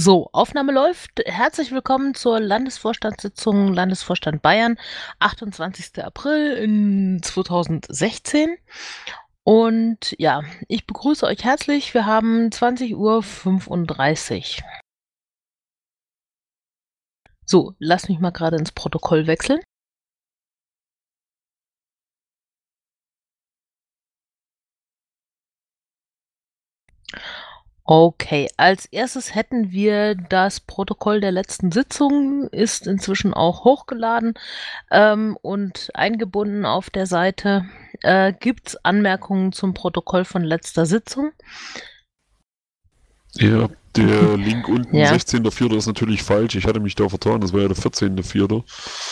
So, Aufnahme läuft. Herzlich willkommen zur Landesvorstandssitzung Landesvorstand Bayern, 28. April in 2016. Und ja, ich begrüße euch herzlich. Wir haben 20.35 Uhr. So, lass mich mal gerade ins Protokoll wechseln. Okay, als erstes hätten wir das Protokoll der letzten Sitzung, ist inzwischen auch hochgeladen ähm, und eingebunden auf der Seite. Äh, Gibt es Anmerkungen zum Protokoll von letzter Sitzung? Ja, der Link unten, ja. 16.04. ist natürlich falsch. Ich hatte mich da vertan, das war ja der 14.04.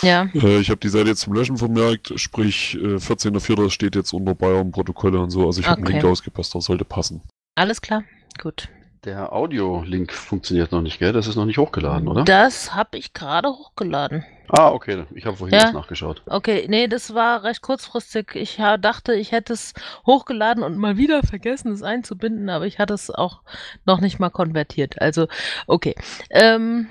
Ja. Äh, ich habe die Seite jetzt zum Löschen vermerkt, sprich äh, 14.04. steht jetzt unter Bayern-Protokolle und so. Also ich habe okay. den Link ausgepasst, das sollte passen. Alles klar. Gut. Der Audio-Link funktioniert noch nicht, gell? Das ist noch nicht hochgeladen, oder? Das habe ich gerade hochgeladen. Ah, okay. Ich habe vorhin ja. nachgeschaut. Okay, nee, das war recht kurzfristig. Ich dachte, ich hätte es hochgeladen und mal wieder vergessen, es einzubinden, aber ich hatte es auch noch nicht mal konvertiert. Also, okay. Ähm,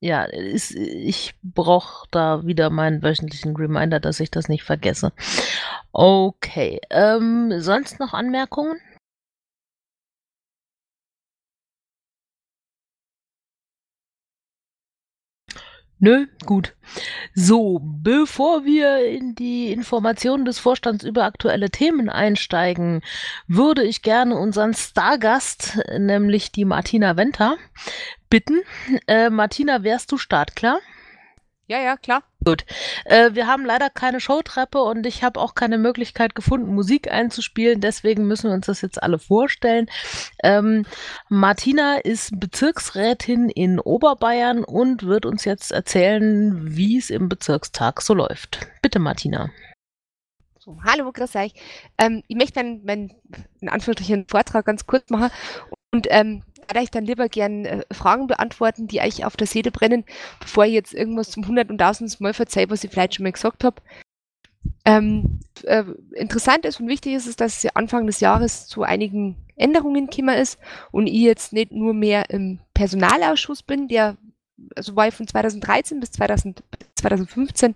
ja, ist, ich brauche da wieder meinen wöchentlichen Reminder, dass ich das nicht vergesse. Okay. Ähm, sonst noch Anmerkungen? Nö, gut. So, bevor wir in die Informationen des Vorstands über aktuelle Themen einsteigen, würde ich gerne unseren Stargast, nämlich die Martina Venter, bitten. Äh, Martina, wärst du startklar? Ja, ja, klar. Gut. Äh, wir haben leider keine Showtreppe und ich habe auch keine Möglichkeit gefunden, Musik einzuspielen. Deswegen müssen wir uns das jetzt alle vorstellen. Ähm, Martina ist Bezirksrätin in Oberbayern und wird uns jetzt erzählen, wie es im Bezirkstag so läuft. Bitte, Martina. So, hallo, grüß euch. Ähm, ich möchte meinen, meinen in Anführungsstrichen Vortrag ganz kurz machen und ähm, würde ich dann lieber gern äh, Fragen beantworten, die euch auf der Seele brennen, bevor ich jetzt irgendwas zum hundert- und tausendsten Mal verzeihe, was ich vielleicht schon mal gesagt habe. Ähm, äh, interessant ist und wichtig ist, ist, dass es Anfang des Jahres zu einigen Änderungen gekommen ist und ich jetzt nicht nur mehr im Personalausschuss bin, der also war ich von 2013 bis 2000, 2015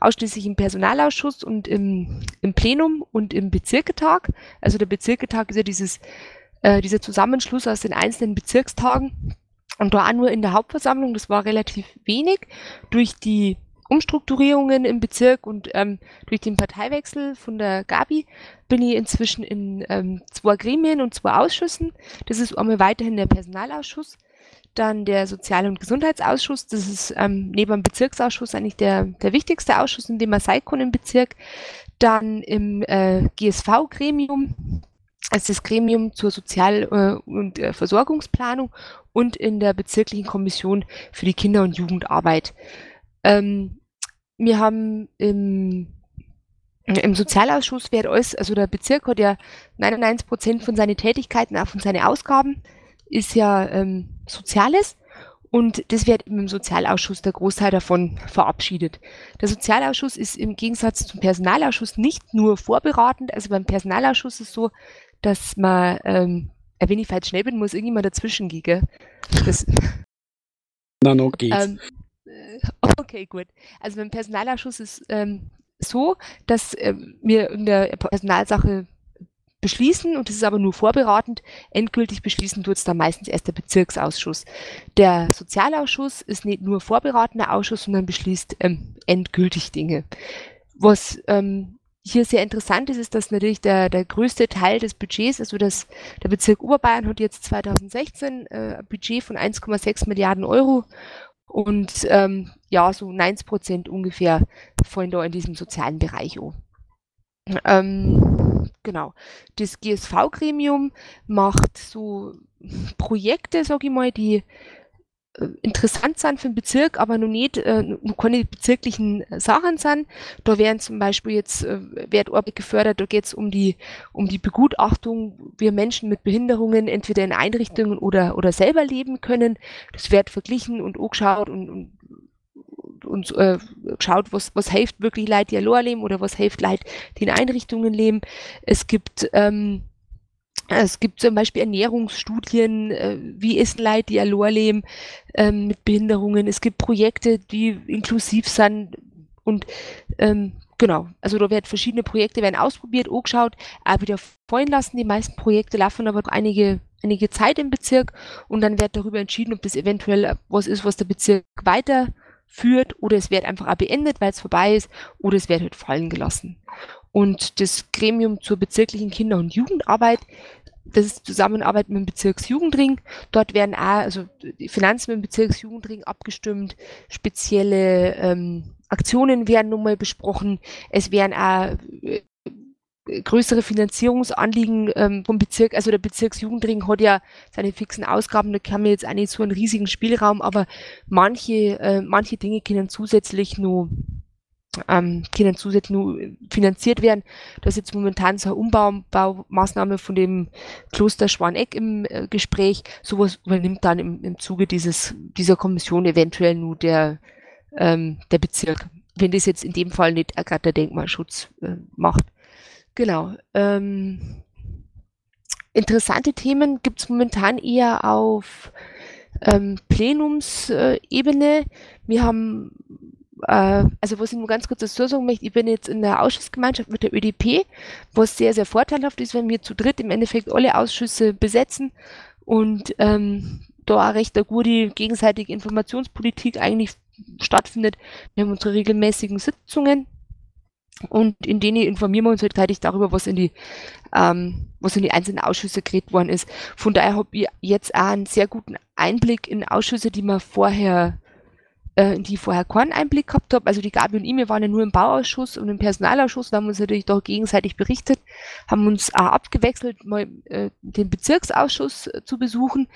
ausschließlich im Personalausschuss und im, im Plenum und im Bezirketag. Also der Bezirketag ist ja dieses äh, dieser Zusammenschluss aus den einzelnen Bezirkstagen und da auch nur in der Hauptversammlung, das war relativ wenig, durch die Umstrukturierungen im Bezirk und ähm, durch den Parteiwechsel von der Gabi bin ich inzwischen in ähm, zwei Gremien und zwei Ausschüssen. Das ist einmal weiterhin der Personalausschuss, dann der Sozial- und Gesundheitsausschuss. Das ist ähm, neben dem Bezirksausschuss eigentlich der, der wichtigste Ausschuss, in dem man sein kann im Bezirk. Dann im äh, GSV-Gremium als das Gremium zur Sozial- äh, und äh, Versorgungsplanung und in der bezirklichen Kommission für die Kinder- und Jugendarbeit. Ähm, wir haben im, im Sozialausschuss wird alles, also der Bezirk hat ja 99 Prozent von seinen Tätigkeiten, auch von seinen Ausgaben, ist ja ähm, Soziales. Und das wird im Sozialausschuss der Großteil davon verabschiedet. Der Sozialausschuss ist im Gegensatz zum Personalausschuss nicht nur vorberatend. Also beim Personalausschuss ist es so, dass man, ähm, wenn ich falsch schnell bin, muss irgendjemand dazwischen gehen. Das, Na, no geht's. Ähm, äh, okay, gut. Also beim Personalausschuss ist ähm, so, dass äh, wir in der Personalsache beschließen und das ist aber nur vorberatend. Endgültig beschließen tut es dann meistens erst der Bezirksausschuss. Der Sozialausschuss ist nicht nur vorberatender Ausschuss, sondern beschließt ähm, endgültig Dinge. Was ähm, hier sehr interessant ist, ist, dass natürlich der, der größte Teil des Budgets, also das, der Bezirk Oberbayern hat jetzt 2016 äh, ein Budget von 1,6 Milliarden Euro und ähm, ja, so 90 Prozent ungefähr fallen da in diesem sozialen Bereich an. Ähm, genau. Das GSV-Gremium macht so Projekte, sage ich mal, die interessant sind für den Bezirk, aber noch nicht, äh, noch keine bezirklichen Sachen sind. Da werden zum Beispiel jetzt, äh, wird Arbeit gefördert, da geht es um die, um die Begutachtung, wie Menschen mit Behinderungen entweder in Einrichtungen oder, oder selber leben können. Das wird verglichen und angeschaut und, und und äh, schaut, was, was hilft wirklich Leute, die allein leben oder was hilft Leute, die in Einrichtungen leben. Es gibt ähm, Es gibt zum Beispiel Ernährungsstudien, äh, wie essen Leute, die leben, ähm, mit Behinderungen. Es gibt Projekte, die inklusiv sind und ähm, genau, also da werden verschiedene Projekte werden ausprobiert, angeschaut, auch wieder fallen lassen. Die meisten Projekte laufen aber einige, einige Zeit im Bezirk und dann wird darüber entschieden, ob das eventuell was ist, was der Bezirk weiterführt oder es wird einfach auch beendet, weil es vorbei ist oder es wird halt fallen gelassen. Und das Gremium zur bezirklichen Kinder- und Jugendarbeit, das ist Zusammenarbeit mit dem Bezirksjugendring. Dort werden auch, also die Finanzen mit dem Bezirksjugendring abgestimmt, spezielle ähm, Aktionen werden nun mal besprochen. Es werden auch äh, größere Finanzierungsanliegen ähm, vom Bezirk, also der Bezirksjugendring hat ja seine fixen Ausgaben, da kann man jetzt auch nicht so einen riesigen Spielraum, aber manche, äh, manche Dinge können zusätzlich nur ähm, können zusätzlich nur finanziert werden. Da ist jetzt momentan so eine Umbaumaßnahme von dem Kloster Schwaneck im äh, Gespräch. Sowas übernimmt dann im, im Zuge dieses, dieser Kommission eventuell nur der, ähm, der Bezirk, wenn das jetzt in dem Fall nicht gerade der Denkmalschutz äh, macht. Genau. Ähm, interessante Themen gibt es momentan eher auf ähm, Plenumsebene. Wir haben äh, also was ich nur ganz kurz dazu sagen möchte, ich bin jetzt in der Ausschussgemeinschaft mit der ÖDP, was sehr, sehr vorteilhaft ist, wenn wir zu dritt im Endeffekt alle Ausschüsse besetzen und ähm, da auch recht eine gute gegenseitige Informationspolitik eigentlich stattfindet. Wir haben unsere regelmäßigen Sitzungen und in denen informieren wir uns halt gleich darüber, was in die, ähm, was in die einzelnen Ausschüsse geredet worden ist. Von daher habe ich jetzt auch einen sehr guten Einblick in Ausschüsse, die man vorher in die vorher keinen Einblick gehabt habe. Also die Gabi und ich, wir waren ja nur im Bauausschuss und im Personalausschuss und haben uns natürlich doch gegenseitig berichtet, haben uns auch abgewechselt, mal äh, den Bezirksausschuss äh, zu besuchen.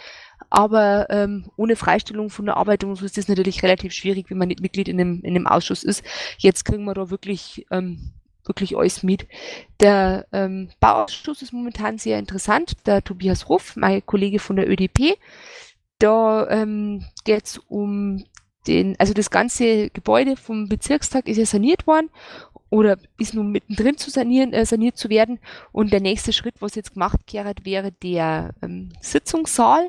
Aber ähm, ohne Freistellung von der Arbeit so ist das natürlich relativ schwierig, wenn man nicht Mitglied in dem, in dem Ausschuss ist. Jetzt kriegen wir da wirklich ähm, wirklich alles mit. Der ähm, Bauausschuss ist momentan sehr interessant. Der Tobias Ruff, mein Kollege von der ÖDP, da ähm, geht es um den, also das ganze Gebäude vom Bezirkstag ist ja saniert worden oder ist nun mittendrin zu sanieren, äh, saniert zu werden. Und der nächste Schritt, was jetzt gemacht wird, wäre der ähm, Sitzungssaal.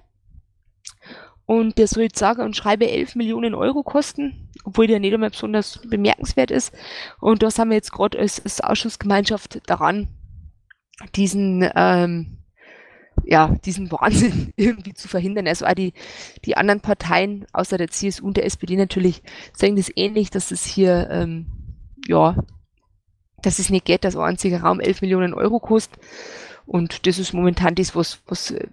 Und der soll jetzt sagen und schreibe 11 Millionen Euro kosten, obwohl der nicht einmal besonders bemerkenswert ist. Und da sind wir jetzt gerade als, als Ausschussgemeinschaft daran, diesen ähm, ja, diesen Wahnsinn irgendwie zu verhindern. Also auch die, die anderen Parteien, außer der CSU und der SPD natürlich, sagen das ähnlich, dass es hier, ähm, ja, dass es nicht geht, dass ein einziger Raum 11 Millionen Euro kostet. Und das ist momentan das, was, was äh,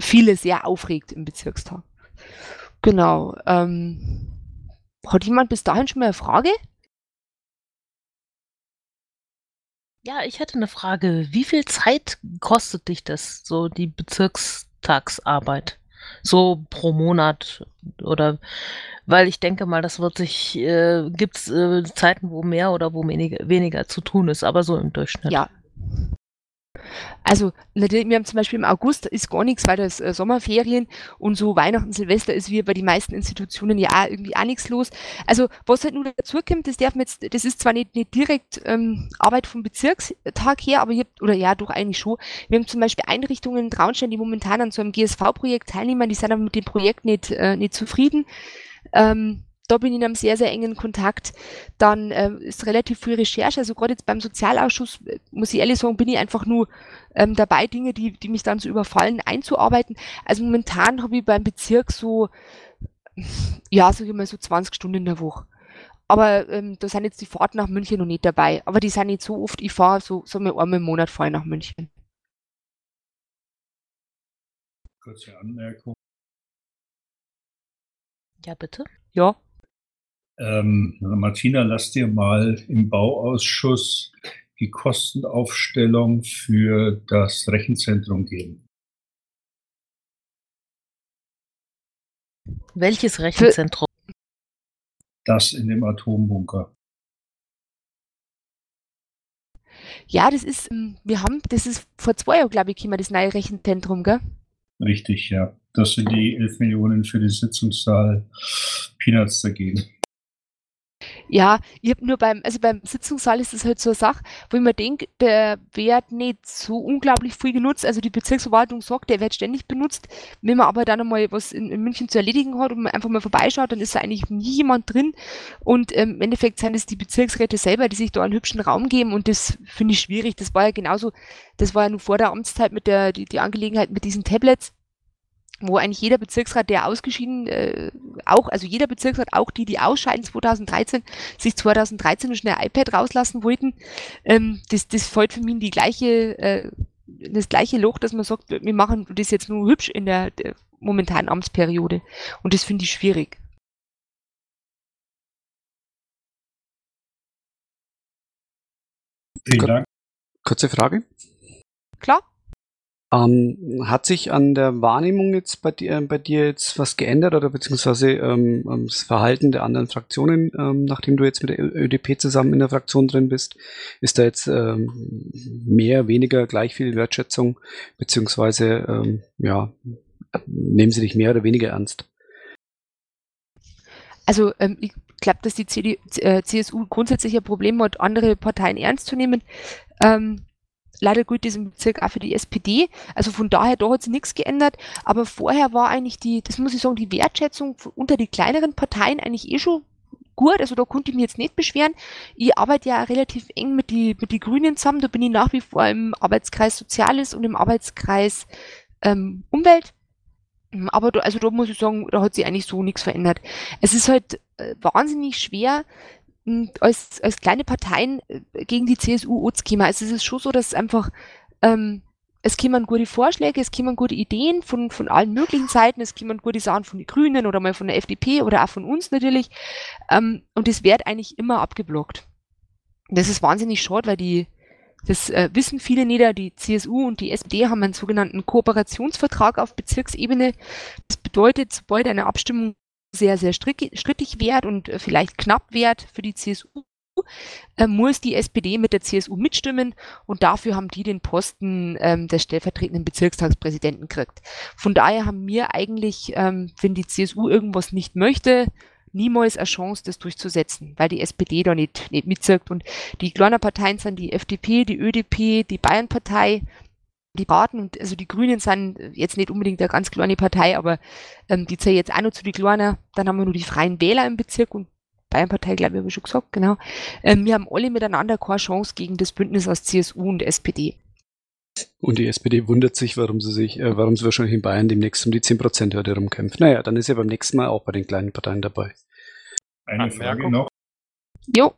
viele sehr aufregt im Bezirkstag. Genau. Ähm, hat jemand bis dahin schon mal eine Frage? Ja, ich hätte eine Frage. Wie viel Zeit kostet dich das, so die Bezirkstagsarbeit? So pro Monat oder weil ich denke mal, das wird sich, äh, gibt es äh, Zeiten, wo mehr oder wo weniger, weniger zu tun ist, aber so im Durchschnitt. Ja, also wir haben zum Beispiel im August ist gar nichts, weil das äh, Sommerferien und so Weihnachten, Silvester ist wie bei den meisten Institutionen ja auch irgendwie auch nichts los. Also was halt nur dazu kommt, das darf man jetzt, das ist zwar nicht, nicht direkt ähm, Arbeit vom Bezirkstag her, aber ihr oder ja, doch eigentlich schon. Wir haben zum Beispiel Einrichtungen in Traunstein, die momentan an so einem GSV-Projekt teilnehmen, die sind aber mit dem Projekt nicht, äh, nicht zufrieden. Ähm, da bin ich in einem sehr, sehr engen Kontakt. Dann äh, ist relativ viel Recherche. Also gerade jetzt beim Sozialausschuss, äh, muss ich ehrlich sagen, bin ich einfach nur ähm, dabei, Dinge, die, die mich dann so überfallen, einzuarbeiten. Also momentan habe ich beim Bezirk so, ja, sag ich mal, so 20 Stunden in der Woche. Aber ähm, da sind jetzt die Fahrten nach München noch nicht dabei. Aber die sind nicht so oft. Ich fahre so, so mal einmal im Monat fahre nach München. Kurze Anmerkung. Ja, bitte. Ja. Ähm, Martina, lass dir mal im Bauausschuss die Kostenaufstellung für das Rechenzentrum geben. Welches Rechenzentrum? Das in dem Atombunker. Ja, das ist, ähm, wir haben, das ist vor zwei Jahren, glaube ich, immer das neue Rechenzentrum, gell? Richtig, ja. Das sind die 11 Millionen für den Sitzungssaal Peanuts dagegen. Ja, ich habe nur beim, also beim Sitzungssaal ist das halt so eine Sache, wo ich mir denke, der wird nicht so unglaublich viel genutzt. Also die Bezirksverwaltung sagt, der wird ständig benutzt. Wenn man aber dann einmal was in, in München zu erledigen hat und man einfach mal vorbeischaut, dann ist da eigentlich nie jemand drin. Und ähm, im Endeffekt sind es die Bezirksräte selber, die sich da einen hübschen Raum geben und das finde ich schwierig. Das war ja genauso, das war ja nur vor der Amtszeit mit der, die, die Angelegenheit mit diesen Tablets wo eigentlich jeder Bezirksrat, der ausgeschieden, äh, auch, also jeder Bezirksrat, auch die, die ausscheiden 2013, sich 2013 schnell iPad rauslassen wollten, ähm, das, das fällt für mich in die gleiche, äh, das gleiche Loch, dass man sagt, wir machen das jetzt nur hübsch in der, der momentanen Amtsperiode. Und das finde ich schwierig. Vielen Dank. Kurze Frage. Klar. Ähm, hat sich an der Wahrnehmung jetzt bei dir, bei dir jetzt was geändert oder beziehungsweise ähm, ähm das Verhalten der anderen Fraktionen, ähm, nachdem du jetzt mit der ÖDP zusammen in der Fraktion drin bist? Ist da jetzt ähm, mehr, weniger, gleich viel Wertschätzung, beziehungsweise ähm, ja, nehmen sie dich mehr oder weniger ernst? Also ich glaube, dass die CD, äh, CSU grundsätzlich ein Problem hat, andere Parteien ernst zu nehmen. Ähm, leider gilt das im Bezirk auch für die SPD. Also von daher, da hat sich nichts geändert. Aber vorher war eigentlich die, das muss ich sagen, die Wertschätzung unter die kleineren Parteien eigentlich eh schon gut. Also da konnte ich mich jetzt nicht beschweren. Ich arbeite ja relativ eng mit die, mit die Grünen zusammen. Da bin ich nach wie vor im Arbeitskreis Soziales und im Arbeitskreis ähm, Umwelt. Aber da, also da muss ich sagen, da hat sich eigentlich so nichts verändert. Es ist halt äh, wahnsinnig schwer, als, als kleine Parteien äh, gegen die CSU anzukommen. Also es ist schon so, dass einfach ähm, es kommen gute Vorschläge, es kommen gute Ideen von, von allen möglichen Seiten, es kommen gute Sachen von den Grünen oder mal von der FDP oder auch von uns natürlich. Ähm, und das wird eigentlich immer abgeblockt. Das ist wahnsinnig schade, weil die, das äh, wissen viele nicht, die CSU und die SPD haben einen sogenannten Kooperationsvertrag auf Bezirksebene. Das bedeutet, sobald eine Abstimmung sehr, sehr strittig wert und äh, vielleicht knapp wert für die CSU, äh, muss die SPD mit der CSU mitstimmen und dafür haben die den Posten ähm, des stellvertretenden Bezirkstagspräsidenten gekriegt. Von daher haben wir eigentlich, ähm, wenn die CSU irgendwas nicht möchte, niemals eine Chance, das durchzusetzen, weil die SPD da nicht, nicht mitzirkt. Und die kleinen Parteien sind die FDP, die ÖDP, die Bayernpartei, die Baden und also die Grünen sind jetzt nicht unbedingt eine ganz kleine Partei, aber ähm, die zählen jetzt auch noch zu den Kleinen. Dann haben wir nur die Freien Wähler im Bezirk und Bayernpartei, glaube ich, habe ich schon gesagt, genau. Ähm, wir haben alle miteinander keine Chance gegen das Bündnis aus CSU und SPD. Und die SPD wundert sich, warum sie sich, äh, warum sie wahrscheinlich in Bayern demnächst um die 10%-Hürde rumkämpft. Naja, dann ist er beim nächsten Mal auch bei den kleinen Parteien dabei. Eine Frage noch. Jo.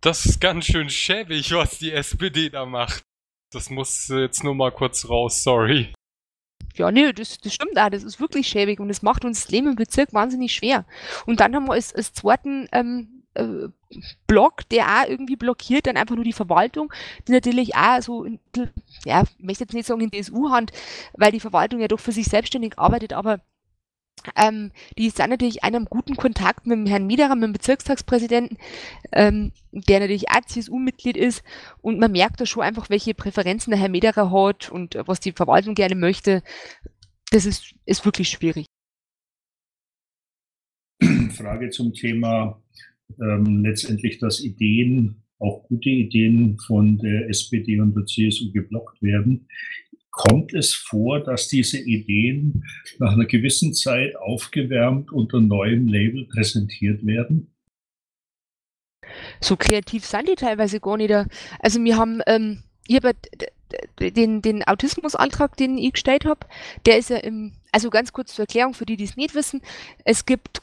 Das ist ganz schön schäbig, was die SPD da macht. Das muss jetzt nur mal kurz raus, sorry. Ja, nee, das, das stimmt auch. Das ist wirklich schäbig und das macht uns das Leben im Bezirk wahnsinnig schwer. Und dann haben wir als, als zweiten ähm, äh, Block, der auch irgendwie blockiert, dann einfach nur die Verwaltung, die natürlich auch so, in, ja, ich möchte jetzt nicht sagen in DSU-Hand, weil die Verwaltung ja doch für sich selbstständig arbeitet, aber ähm, die sind natürlich in einem guten Kontakt mit dem Herrn Miederer, mit dem Bezirkstagspräsidenten, ähm, der natürlich auch CSU-Mitglied ist. Und man merkt da schon einfach, welche Präferenzen der Herr Miederer hat und was die Verwaltung gerne möchte. Das ist, ist wirklich schwierig. Frage zum Thema ähm, letztendlich, dass Ideen, auch gute Ideen von der SPD und der CSU geblockt werden kommt es vor, dass diese Ideen nach einer gewissen Zeit aufgewärmt unter neuem Label präsentiert werden? So kreativ sind die teilweise gar nicht. Also wir haben, ähm, ich habe den, den Autismusantrag, den ich gestellt habe, der ist ja im, also ganz kurz zur Erklärung für die, die es nicht wissen, es gibt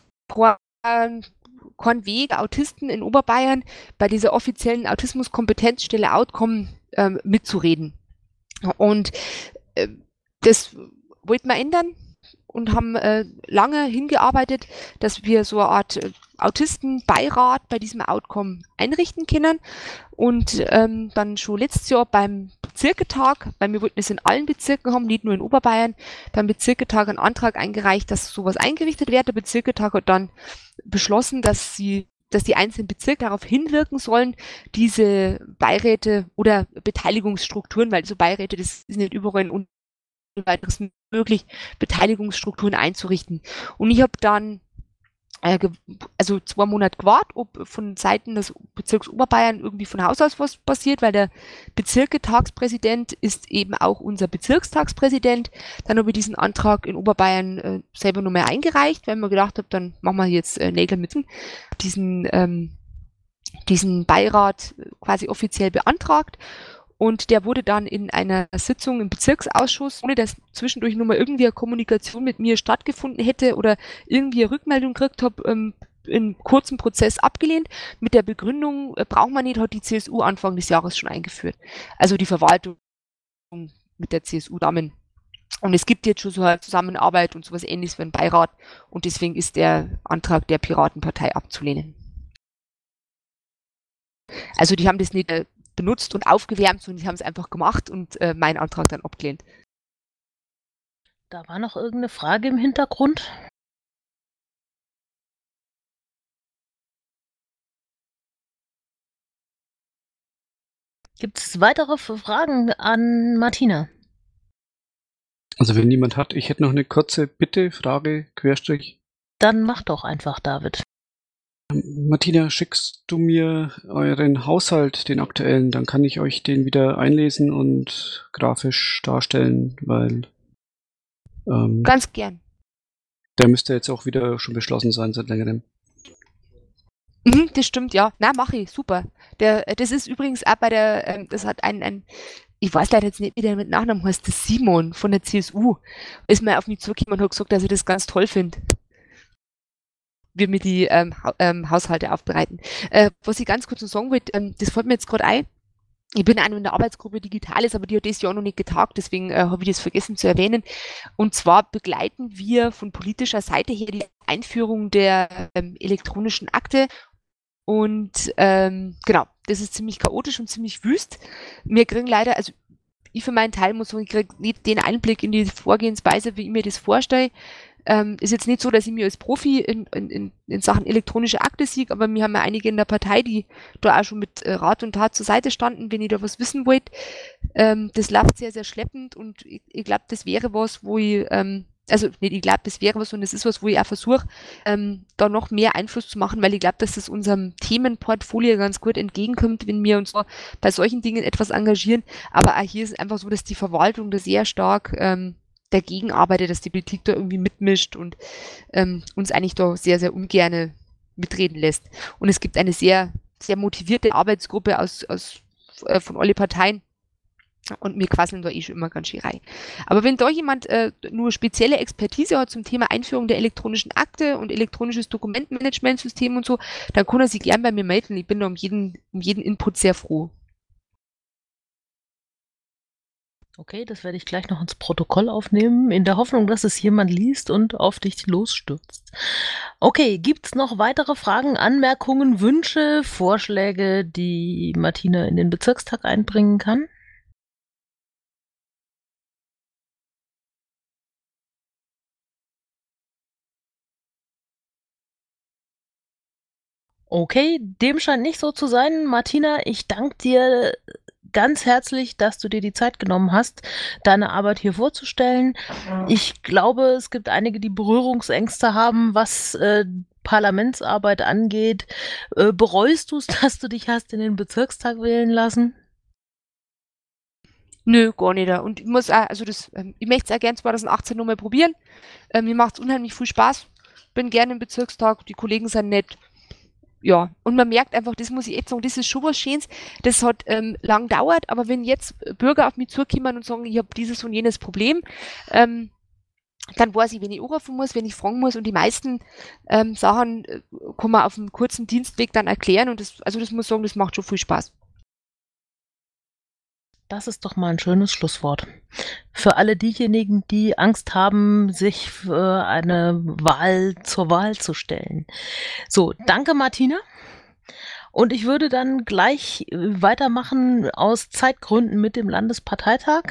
keinen Weg, Autisten in Oberbayern bei dieser offiziellen Autismuskompetenzstelle Outcome ähm, mitzureden. Und äh, das wollten wir ändern und haben äh, lange hingearbeitet, dass wir so eine Art äh, Autistenbeirat bei diesem Outcome einrichten können. Und ähm, dann schon letztes Jahr beim Bezirketag, weil wir wollten es in allen Bezirken haben, nicht nur in Oberbayern, beim Bezirketag einen Antrag eingereicht, dass sowas eingerichtet wird. Der Bezirketag hat dann beschlossen, dass sie dass die einzelnen Bezirke darauf hinwirken sollen, diese Beiräte oder Beteiligungsstrukturen, weil so Beiräte, das ist nicht überall und weiteres möglich, Beteiligungsstrukturen einzurichten. Und ich habe dann also zwei Monate gewartet, ob von Seiten des Bezirks Oberbayern irgendwie von Haus aus was passiert, weil der Bezirketagspräsident ist eben auch unser Bezirkstagspräsident. Dann habe ich diesen Antrag in Oberbayern äh, selber nochmal eingereicht, weil mir gedacht habe, dann machen wir jetzt äh, Nägel mit diesen, ähm, diesen Beirat quasi offiziell beantragt und der wurde dann in einer Sitzung im Bezirksausschuss, ohne dass zwischendurch nur mal irgendwie eine Kommunikation mit mir stattgefunden hätte oder irgendwie eine Rückmeldung gekriegt habe, ähm, in kurzem Prozess abgelehnt. Mit der Begründung, äh, braucht man nicht, hat die CSU Anfang des Jahres schon eingeführt. Also die Verwaltung mit der CSU-Damen. Und es gibt jetzt schon so eine Zusammenarbeit und sowas ähnliches wie ein Beirat. Und deswegen ist der Antrag der Piratenpartei abzulehnen. Also die haben das nicht äh, benutzt und aufgewärmt, sondern die haben es einfach gemacht und äh, meinen Antrag dann abgelehnt. Da war noch irgendeine Frage im Hintergrund. Gibt es weitere Fragen an Martina? Also wenn niemand hat, ich hätte noch eine kurze Bitte, Frage, Querstrich. Dann mach doch einfach, David. Martina, schickst du mir euren Haushalt, den aktuellen, dann kann ich euch den wieder einlesen und grafisch darstellen, weil. Ähm, Ganz gern. Der müsste jetzt auch wieder schon beschlossen sein seit längerem. Mhm, das stimmt, ja. Na, mache ich, super. Der, das ist übrigens auch bei der, ähm, das hat ein, ein, ich weiß leider jetzt nicht, wie der mit Nachnamen heißt, das Simon von der CSU, ist mir auf mich zugekommen und hat gesagt, dass er das ganz toll findet wir mir die ähm, ha ähm, Haushalte aufbereiten. Äh, was ich ganz kurz noch sagen wollte, ähm, das fällt mir jetzt gerade ein. Ich bin auch in der Arbeitsgruppe Digitales, aber die hat das Jahr noch nicht getagt, deswegen äh, habe ich das vergessen zu erwähnen. Und zwar begleiten wir von politischer Seite her die Einführung der ähm, elektronischen Akte. Und ähm, genau, das ist ziemlich chaotisch und ziemlich wüst. Wir kriegen leider, also ich für meinen Teil muss sagen, ich kriege nicht den Einblick in die Vorgehensweise, wie ich mir das vorstelle. Ähm, ist jetzt nicht so, dass ich mir als Profi in, in, in Sachen elektronische Akte sieg, aber wir haben ja einige in der Partei, die da auch schon mit äh, Rat und Tat zur Seite standen, wenn ihr da was wissen wollt. Ähm, das läuft sehr, sehr schleppend und ich, ich glaube, das wäre was, wo ich, ähm, also nicht, ich glaube, das wäre was und es ist was, wo ich auch versuche, ähm, da noch mehr Einfluss zu machen, weil ich glaube, dass das unserem Themenportfolio ganz gut entgegenkommt, wenn wir uns bei solchen Dingen etwas engagieren. Aber auch hier ist es einfach so, dass die Verwaltung da sehr stark ähm, dagegen arbeitet, dass die Politik da irgendwie mitmischt und ähm, uns eigentlich da sehr, sehr ungerne mitreden lässt. Und es gibt eine sehr, sehr motivierte Arbeitsgruppe aus, aus äh, von alle Parteien. Und wir quasseln da eh schon immer ganz schön rein. Aber wenn da jemand äh, nur spezielle Expertise hat zum Thema Einführung der elektronischen Akte und elektronisches Dokumentenmanagementsystem und so, dann kann er sich gern bei mir melden. Ich bin da um jeden, um jeden Input sehr froh. Okay, das werde ich gleich noch ins Protokoll aufnehmen, in der Hoffnung, dass es jemand liest und auf dich losstürzt. Okay, gibt es noch weitere Fragen, Anmerkungen, Wünsche, Vorschläge, die Martina in den Bezirkstag einbringen kann? Okay, dem scheint nicht so zu sein. Martina, ich danke dir ganz herzlich, dass du dir die Zeit genommen hast, deine Arbeit hier vorzustellen. Ich glaube, es gibt einige, die Berührungsängste haben, was äh, Parlamentsarbeit angeht. Äh, bereust du es, dass du dich hast in den Bezirkstag wählen lassen? Nö, gar nicht. Und ich muss also das, ähm, ich möchte es auch gerne 2018 nochmal probieren. Ähm, mir macht es unheimlich viel Spaß. Bin gerne im Bezirkstag, die Kollegen sind nett ja, und man merkt einfach, das muss ich echt sagen, das ist schon was Schönes. Das hat ähm, lang dauert, aber wenn jetzt Bürger auf mich zukommen und sagen, ich habe dieses und jenes Problem, ähm, dann weiß ich, wenn ich anrufen muss, wenn ich fragen muss und die meisten ähm, Sachen äh, kann man auf einem kurzen Dienstweg dann erklären und das, also das muss ich sagen, das macht schon viel Spaß. Das ist doch mal ein schönes Schlusswort. Für alle diejenigen, die Angst haben, sich für eine Wahl zur Wahl zu stellen. So, danke Martina. Und ich würde dann gleich weitermachen aus Zeitgründen mit dem Landesparteitag,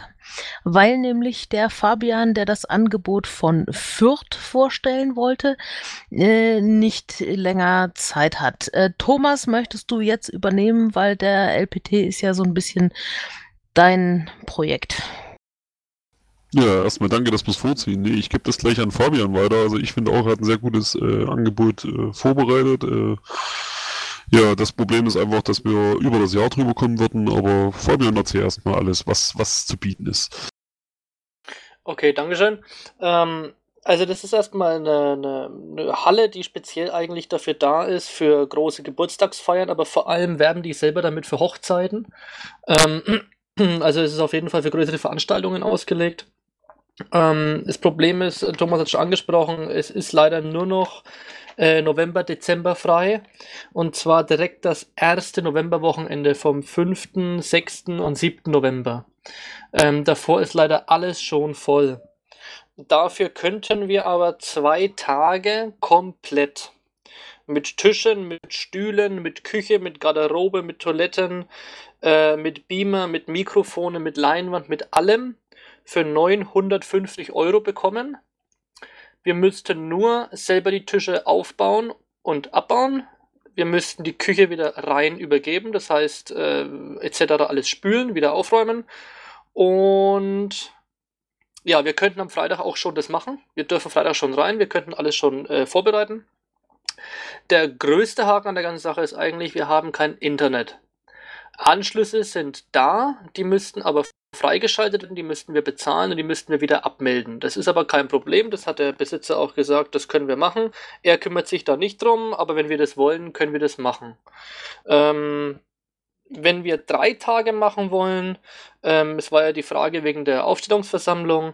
weil nämlich der Fabian, der das Angebot von Fürth vorstellen wollte, äh, nicht länger Zeit hat. Äh, Thomas, möchtest du jetzt übernehmen, weil der LPT ist ja so ein bisschen dein Projekt? Ja, erstmal danke, dass wir es vorziehen. Nee, ich gebe das gleich an Fabian weiter. Also ich finde auch, er hat ein sehr gutes äh, Angebot äh, vorbereitet. Äh, ja, das Problem ist einfach, dass wir über das Jahr drüber kommen würden, aber Fabian erzähl erstmal alles, was, was zu bieten ist. Okay, Dankeschön. Ähm, also das ist erstmal eine, eine, eine, Halle, die speziell eigentlich dafür da ist, für große Geburtstagsfeiern, aber vor allem werben die selber damit für Hochzeiten. Ähm, also es ist auf jeden Fall für größere Veranstaltungen ausgelegt. Ähm, das Problem ist, Thomas hat schon angesprochen, es ist leider nur noch äh, November, Dezember frei. Und zwar direkt das erste Novemberwochenende vom 5., 6. und 7. November. Ähm, davor ist leider alles schon voll. Dafür könnten wir aber zwei Tage komplett mit Tischen, mit Stühlen, mit Küche, mit Garderobe, mit Toiletten, äh, mit Beamer, mit Mikrofone, mit Leinwand, mit allem für 950 Euro bekommen. Wir müssten nur selber die Tische aufbauen und abbauen. Wir müssten die Küche wieder rein übergeben, das heißt äh, etc. alles spülen, wieder aufräumen. Und ja, wir könnten am Freitag auch schon das machen. Wir dürfen Freitag schon rein, wir könnten alles schon äh, vorbereiten. Der größte Haken an der ganzen Sache ist eigentlich, wir haben kein Internet. Anschlüsse sind da, die müssten aber freigeschaltet werden, die müssten wir bezahlen und die müssten wir wieder abmelden. Das ist aber kein Problem, das hat der Besitzer auch gesagt, das können wir machen. Er kümmert sich da nicht drum, aber wenn wir das wollen, können wir das machen. Ähm, wenn wir drei Tage machen wollen, ähm, es war ja die Frage wegen der Aufstellungsversammlung,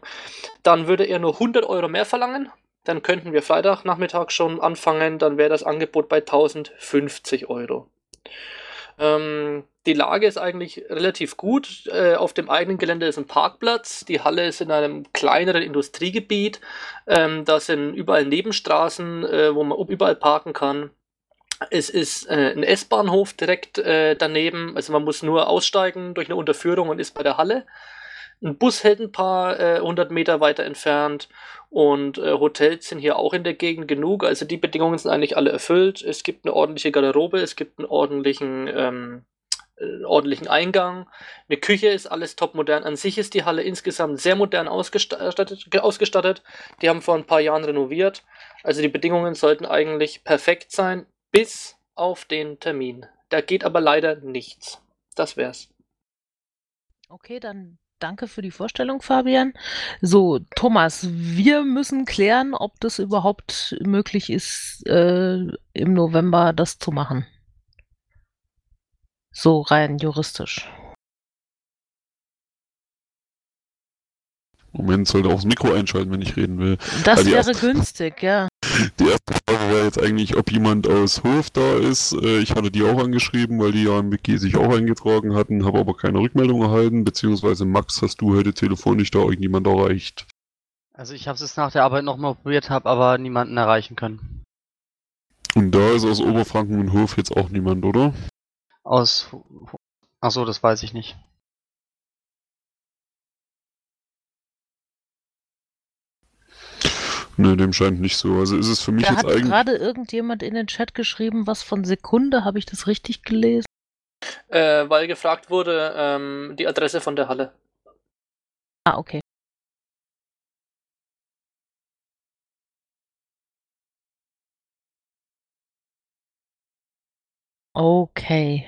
dann würde er nur 100 Euro mehr verlangen. Dann könnten wir Freitagnachmittag schon anfangen, dann wäre das Angebot bei 1050 Euro. Die Lage ist eigentlich relativ gut. Äh, auf dem eigenen Gelände ist ein Parkplatz. Die Halle ist in einem kleineren Industriegebiet. Ähm, da sind überall Nebenstraßen, äh, wo man überall parken kann. Es ist äh, ein S-Bahnhof direkt äh, daneben. Also man muss nur aussteigen durch eine Unterführung und ist bei der Halle. Ein Bus hält ein paar äh, hundert Meter weiter entfernt und äh, Hotels sind hier auch in der Gegend genug. Also die Bedingungen sind eigentlich alle erfüllt. Es gibt eine ordentliche Garderobe, es gibt einen ordentlichen, ähm, äh, ordentlichen Eingang. Eine Küche ist alles top modern. An sich ist die Halle insgesamt sehr modern ausgestattet. ausgestattet. Die haben vor ein paar Jahren renoviert. Also die Bedingungen sollten eigentlich perfekt sein, bis auf den Termin. Da geht aber leider nichts. Das wär's. Okay, dann danke für die Vorstellung, Fabian. So, Thomas, wir müssen klären, ob das überhaupt möglich ist, äh, im November das zu machen. So rein juristisch. Moment, sollte auch das Mikro einschalten, wenn ich reden will. Das wäre erste, günstig, ja. Die erste Frage wäre jetzt eigentlich, ob jemand aus Hof da ist. Äh, ich hatte die auch angeschrieben, weil die ja im Wiki sich auch eingetragen hatten, habe aber keine Rückmeldung erhalten, beziehungsweise Max, hast du heute telefonisch da irgendjemand erreicht? Also ich habe es nach der Arbeit nochmal probiert, habe aber niemanden erreichen können. Und da ist aus Oberfranken und Hof jetzt auch niemand, oder? Aus... Achso, das weiß ich nicht. Ne, dem scheint nicht so. Also ist es für mich da jetzt eigentlich. hat gerade irgendjemand in den Chat geschrieben, was von Sekunde, habe ich das richtig gelesen? Äh, weil gefragt wurde, ähm, die Adresse von der Halle. Ah, okay. Okay.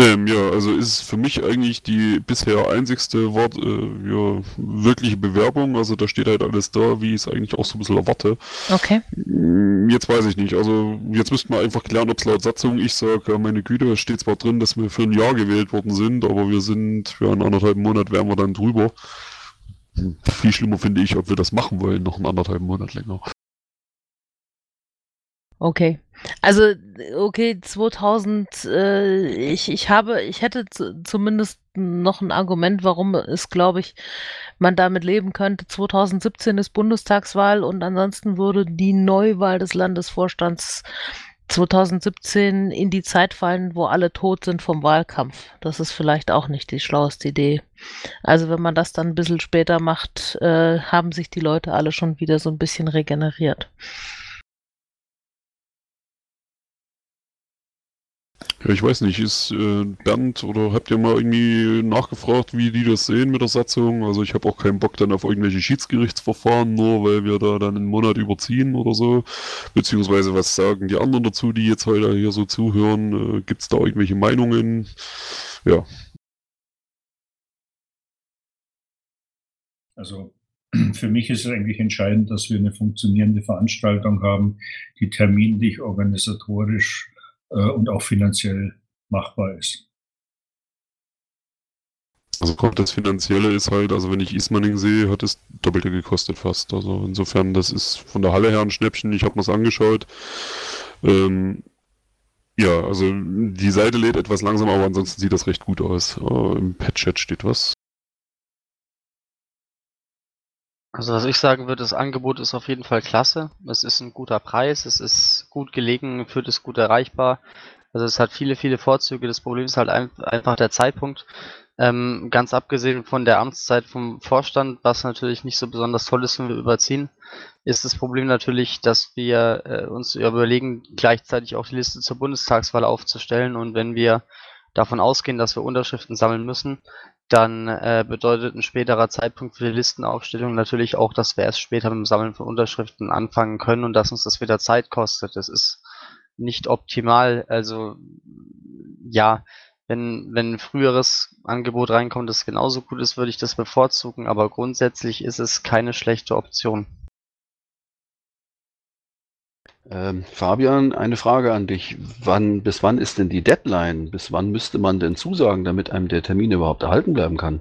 Ähm, ja, also ist es für mich eigentlich die bisher einzigste Wort, äh, ja, wirkliche Bewerbung. Also da steht halt alles da, wie ich es eigentlich auch so ein bisschen erwarte. Okay. Mm, jetzt weiß ich nicht. Also jetzt müssten wir einfach klären, ob es laut Satzung, ich sage, ja, meine Güte, es steht zwar drin, dass wir für ein Jahr gewählt worden sind, aber wir sind für einen anderthalb Monat wären wir dann drüber. Viel schlimmer finde ich, ob wir das machen wollen, noch einen anderthalb Monat länger. Okay. Also, okay, 2000, äh, ich, ich habe, ich hätte zumindest noch ein Argument, warum es, glaube ich, man damit leben könnte. 2017 ist Bundestagswahl und ansonsten würde die Neuwahl des Landesvorstands 2017 in die Zeit fallen, wo alle tot sind vom Wahlkampf. Das ist vielleicht auch nicht die schlaueste Idee. Also wenn man das dann ein bisschen später macht, äh, haben sich die Leute alle schon wieder so ein bisschen regeneriert. Ja, ich weiß nicht, ist äh, Bernd oder habt ihr mal irgendwie nachgefragt, wie die das sehen mit der Satzung? Also ich habe auch keinen Bock dann auf irgendwelche Schiedsgerichtsverfahren, nur weil wir da dann einen Monat überziehen oder so. Beziehungsweise was sagen die anderen dazu, die jetzt heute hier so zuhören? Äh, Gibt es da irgendwelche Meinungen? Ja. Also für mich ist es eigentlich entscheidend, dass wir eine funktionierende Veranstaltung haben, die terminlich, organisatorisch und auch finanziell machbar ist. Also kommt das Finanzielle ist halt, also wenn ich Ismaning sehe, hat es Doppelte gekostet fast. Also insofern, das ist von der Halle her ein Schnäppchen. Ich habe mir das angeschaut. Ähm, ja, also die Seite lädt etwas langsam, aber ansonsten sieht das recht gut aus. Äh, Im Pad-Chat steht was. Also was ich sagen würde, das Angebot ist auf jeden Fall klasse. Es ist ein guter Preis, es ist gut gelegen, Fürth ist gut erreichbar. Also es hat viele, viele Vorzüge. Das Problem ist halt ein, einfach der Zeitpunkt. Ähm, ganz abgesehen von der Amtszeit vom Vorstand, was natürlich nicht so besonders toll ist, wenn wir überziehen, ist das Problem natürlich, dass wir äh, uns überlegen, gleichzeitig auch die Liste zur Bundestagswahl aufzustellen. Und wenn wir davon ausgehen, dass wir Unterschriften sammeln müssen, dann äh, bedeutet ein späterer Zeitpunkt für die Listenaufstellung natürlich auch, dass wir erst später mit dem Sammeln von Unterschriften anfangen können und dass uns das wieder Zeit kostet. Das ist nicht optimal. Also ja, wenn, wenn ein früheres Angebot reinkommt, das genauso gut ist, würde ich das bevorzugen, aber grundsätzlich ist es keine schlechte Option. Ähm, Fabian, eine Frage an dich. Wann, bis wann ist denn die Deadline? Bis wann müsste man denn zusagen, damit einem der Termin überhaupt erhalten bleiben kann?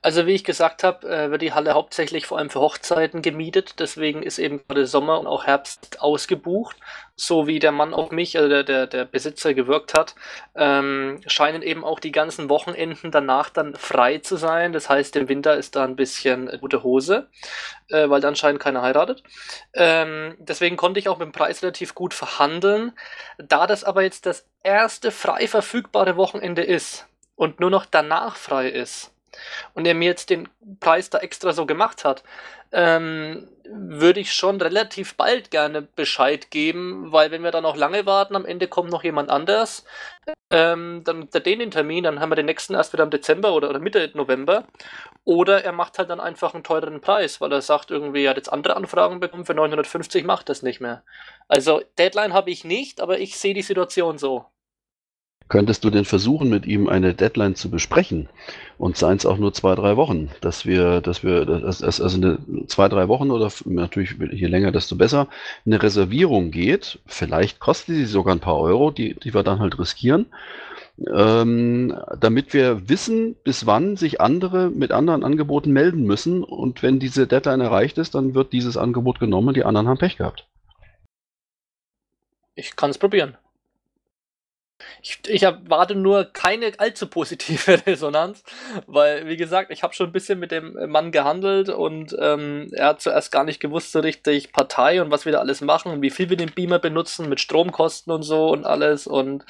Also wie ich gesagt habe, äh, wird die Halle hauptsächlich vor allem für Hochzeiten gemietet. Deswegen ist eben gerade Sommer und auch Herbst ausgebucht. So wie der Mann auf mich, also der, der, der Besitzer gewirkt hat, ähm, scheinen eben auch die ganzen Wochenenden danach dann frei zu sein. Das heißt, im Winter ist da ein bisschen gute Hose, äh, weil dann anscheinend keiner heiratet. Ähm, deswegen konnte ich auch mit dem Preis relativ gut verhandeln. Da das aber jetzt das erste frei verfügbare Wochenende ist und nur noch danach frei ist, und er mir jetzt den Preis da extra so gemacht hat, ähm, würde ich schon relativ bald gerne Bescheid geben, weil wenn wir dann noch lange warten, am Ende kommt noch jemand anders, ähm, dann der den Termin, dann haben wir den nächsten erst wieder im Dezember oder, oder Mitte November. Oder er macht halt dann einfach einen teureren Preis, weil er sagt irgendwie, er hat jetzt andere Anfragen bekommen, für 950 macht das nicht mehr. Also Deadline habe ich nicht, aber ich sehe die Situation so. Könntest du denn versuchen, mit ihm eine Deadline zu besprechen? Und seien es auch nur zwei, drei Wochen, dass wir, dass wir, dass, also eine, zwei, drei Wochen oder natürlich je länger, desto besser, eine Reservierung geht. Vielleicht kostet sie sogar ein paar Euro, die, die wir dann halt riskieren. Ähm, damit wir wissen, bis wann sich andere mit anderen Angeboten melden müssen. Und wenn diese Deadline erreicht ist, dann wird dieses Angebot genommen und die anderen haben Pech gehabt. Ich kann es probieren. Ich, ich erwarte nur keine allzu positive Resonanz, weil, wie gesagt, ich habe schon ein bisschen mit dem Mann gehandelt und ähm, er hat zuerst gar nicht gewusst so richtig Partei und was wir da alles machen und wie viel wir den Beamer benutzen mit Stromkosten und so und alles und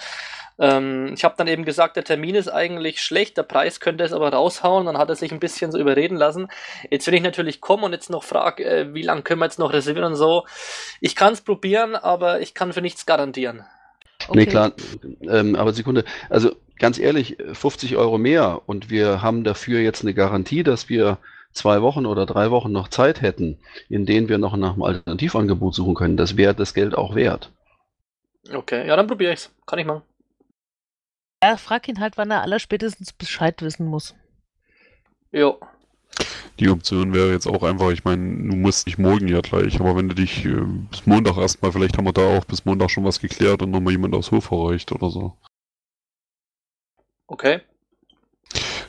ähm, ich habe dann eben gesagt, der Termin ist eigentlich schlecht, der Preis könnte es aber raushauen. Dann hat er sich ein bisschen so überreden lassen. Jetzt, wenn ich natürlich komme und jetzt noch frage, äh, wie lange können wir jetzt noch reservieren und so, ich kann es probieren, aber ich kann für nichts garantieren. Okay. Nee, klar. Ähm, aber Sekunde. Also ganz ehrlich, 50 Euro mehr und wir haben dafür jetzt eine Garantie, dass wir zwei Wochen oder drei Wochen noch Zeit hätten, in denen wir noch nach einem Alternativangebot suchen können. Das wäre das Geld auch wert. Okay, ja, dann probiere ich's. Kann ich machen. Ja, frag ihn halt, wann er allerspätestens Bescheid wissen muss. Jo. Die Option wäre jetzt auch einfach, ich meine, du musst nicht morgen ja gleich, aber wenn du dich äh, bis Montag erstmal, vielleicht haben wir da auch bis Montag schon was geklärt und nochmal jemand aus Hof erreicht oder so. Okay.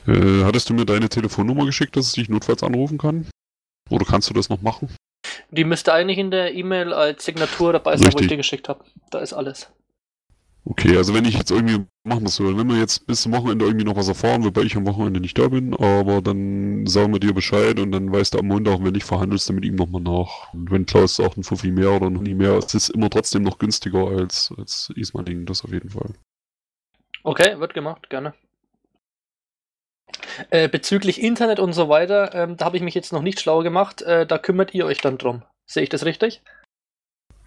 Äh, hattest du mir deine Telefonnummer geschickt, dass ich dich notfalls anrufen kann? Oder kannst du das noch machen? Die müsste eigentlich in der E-Mail als Signatur dabei sein, wo ich dir geschickt habe. Da ist alles. Okay, also wenn ich jetzt irgendwie, machen es so, wenn wir jetzt bis zum Wochenende irgendwie noch was erfahren, wobei ich am Wochenende nicht da bin, aber dann sagen wir dir Bescheid und dann weißt du am Montag, wenn nicht verhandelst, dann mit ihm nochmal nach. Und wenn Klaus auch ein Fuffi mehr oder noch nie mehr, es ist immer trotzdem noch günstiger als, als Ismaning, das auf jeden Fall. Okay, wird gemacht, gerne. Äh, bezüglich Internet und so weiter, ähm, da habe ich mich jetzt noch nicht schlau gemacht, äh, da kümmert ihr euch dann drum. Sehe ich das richtig?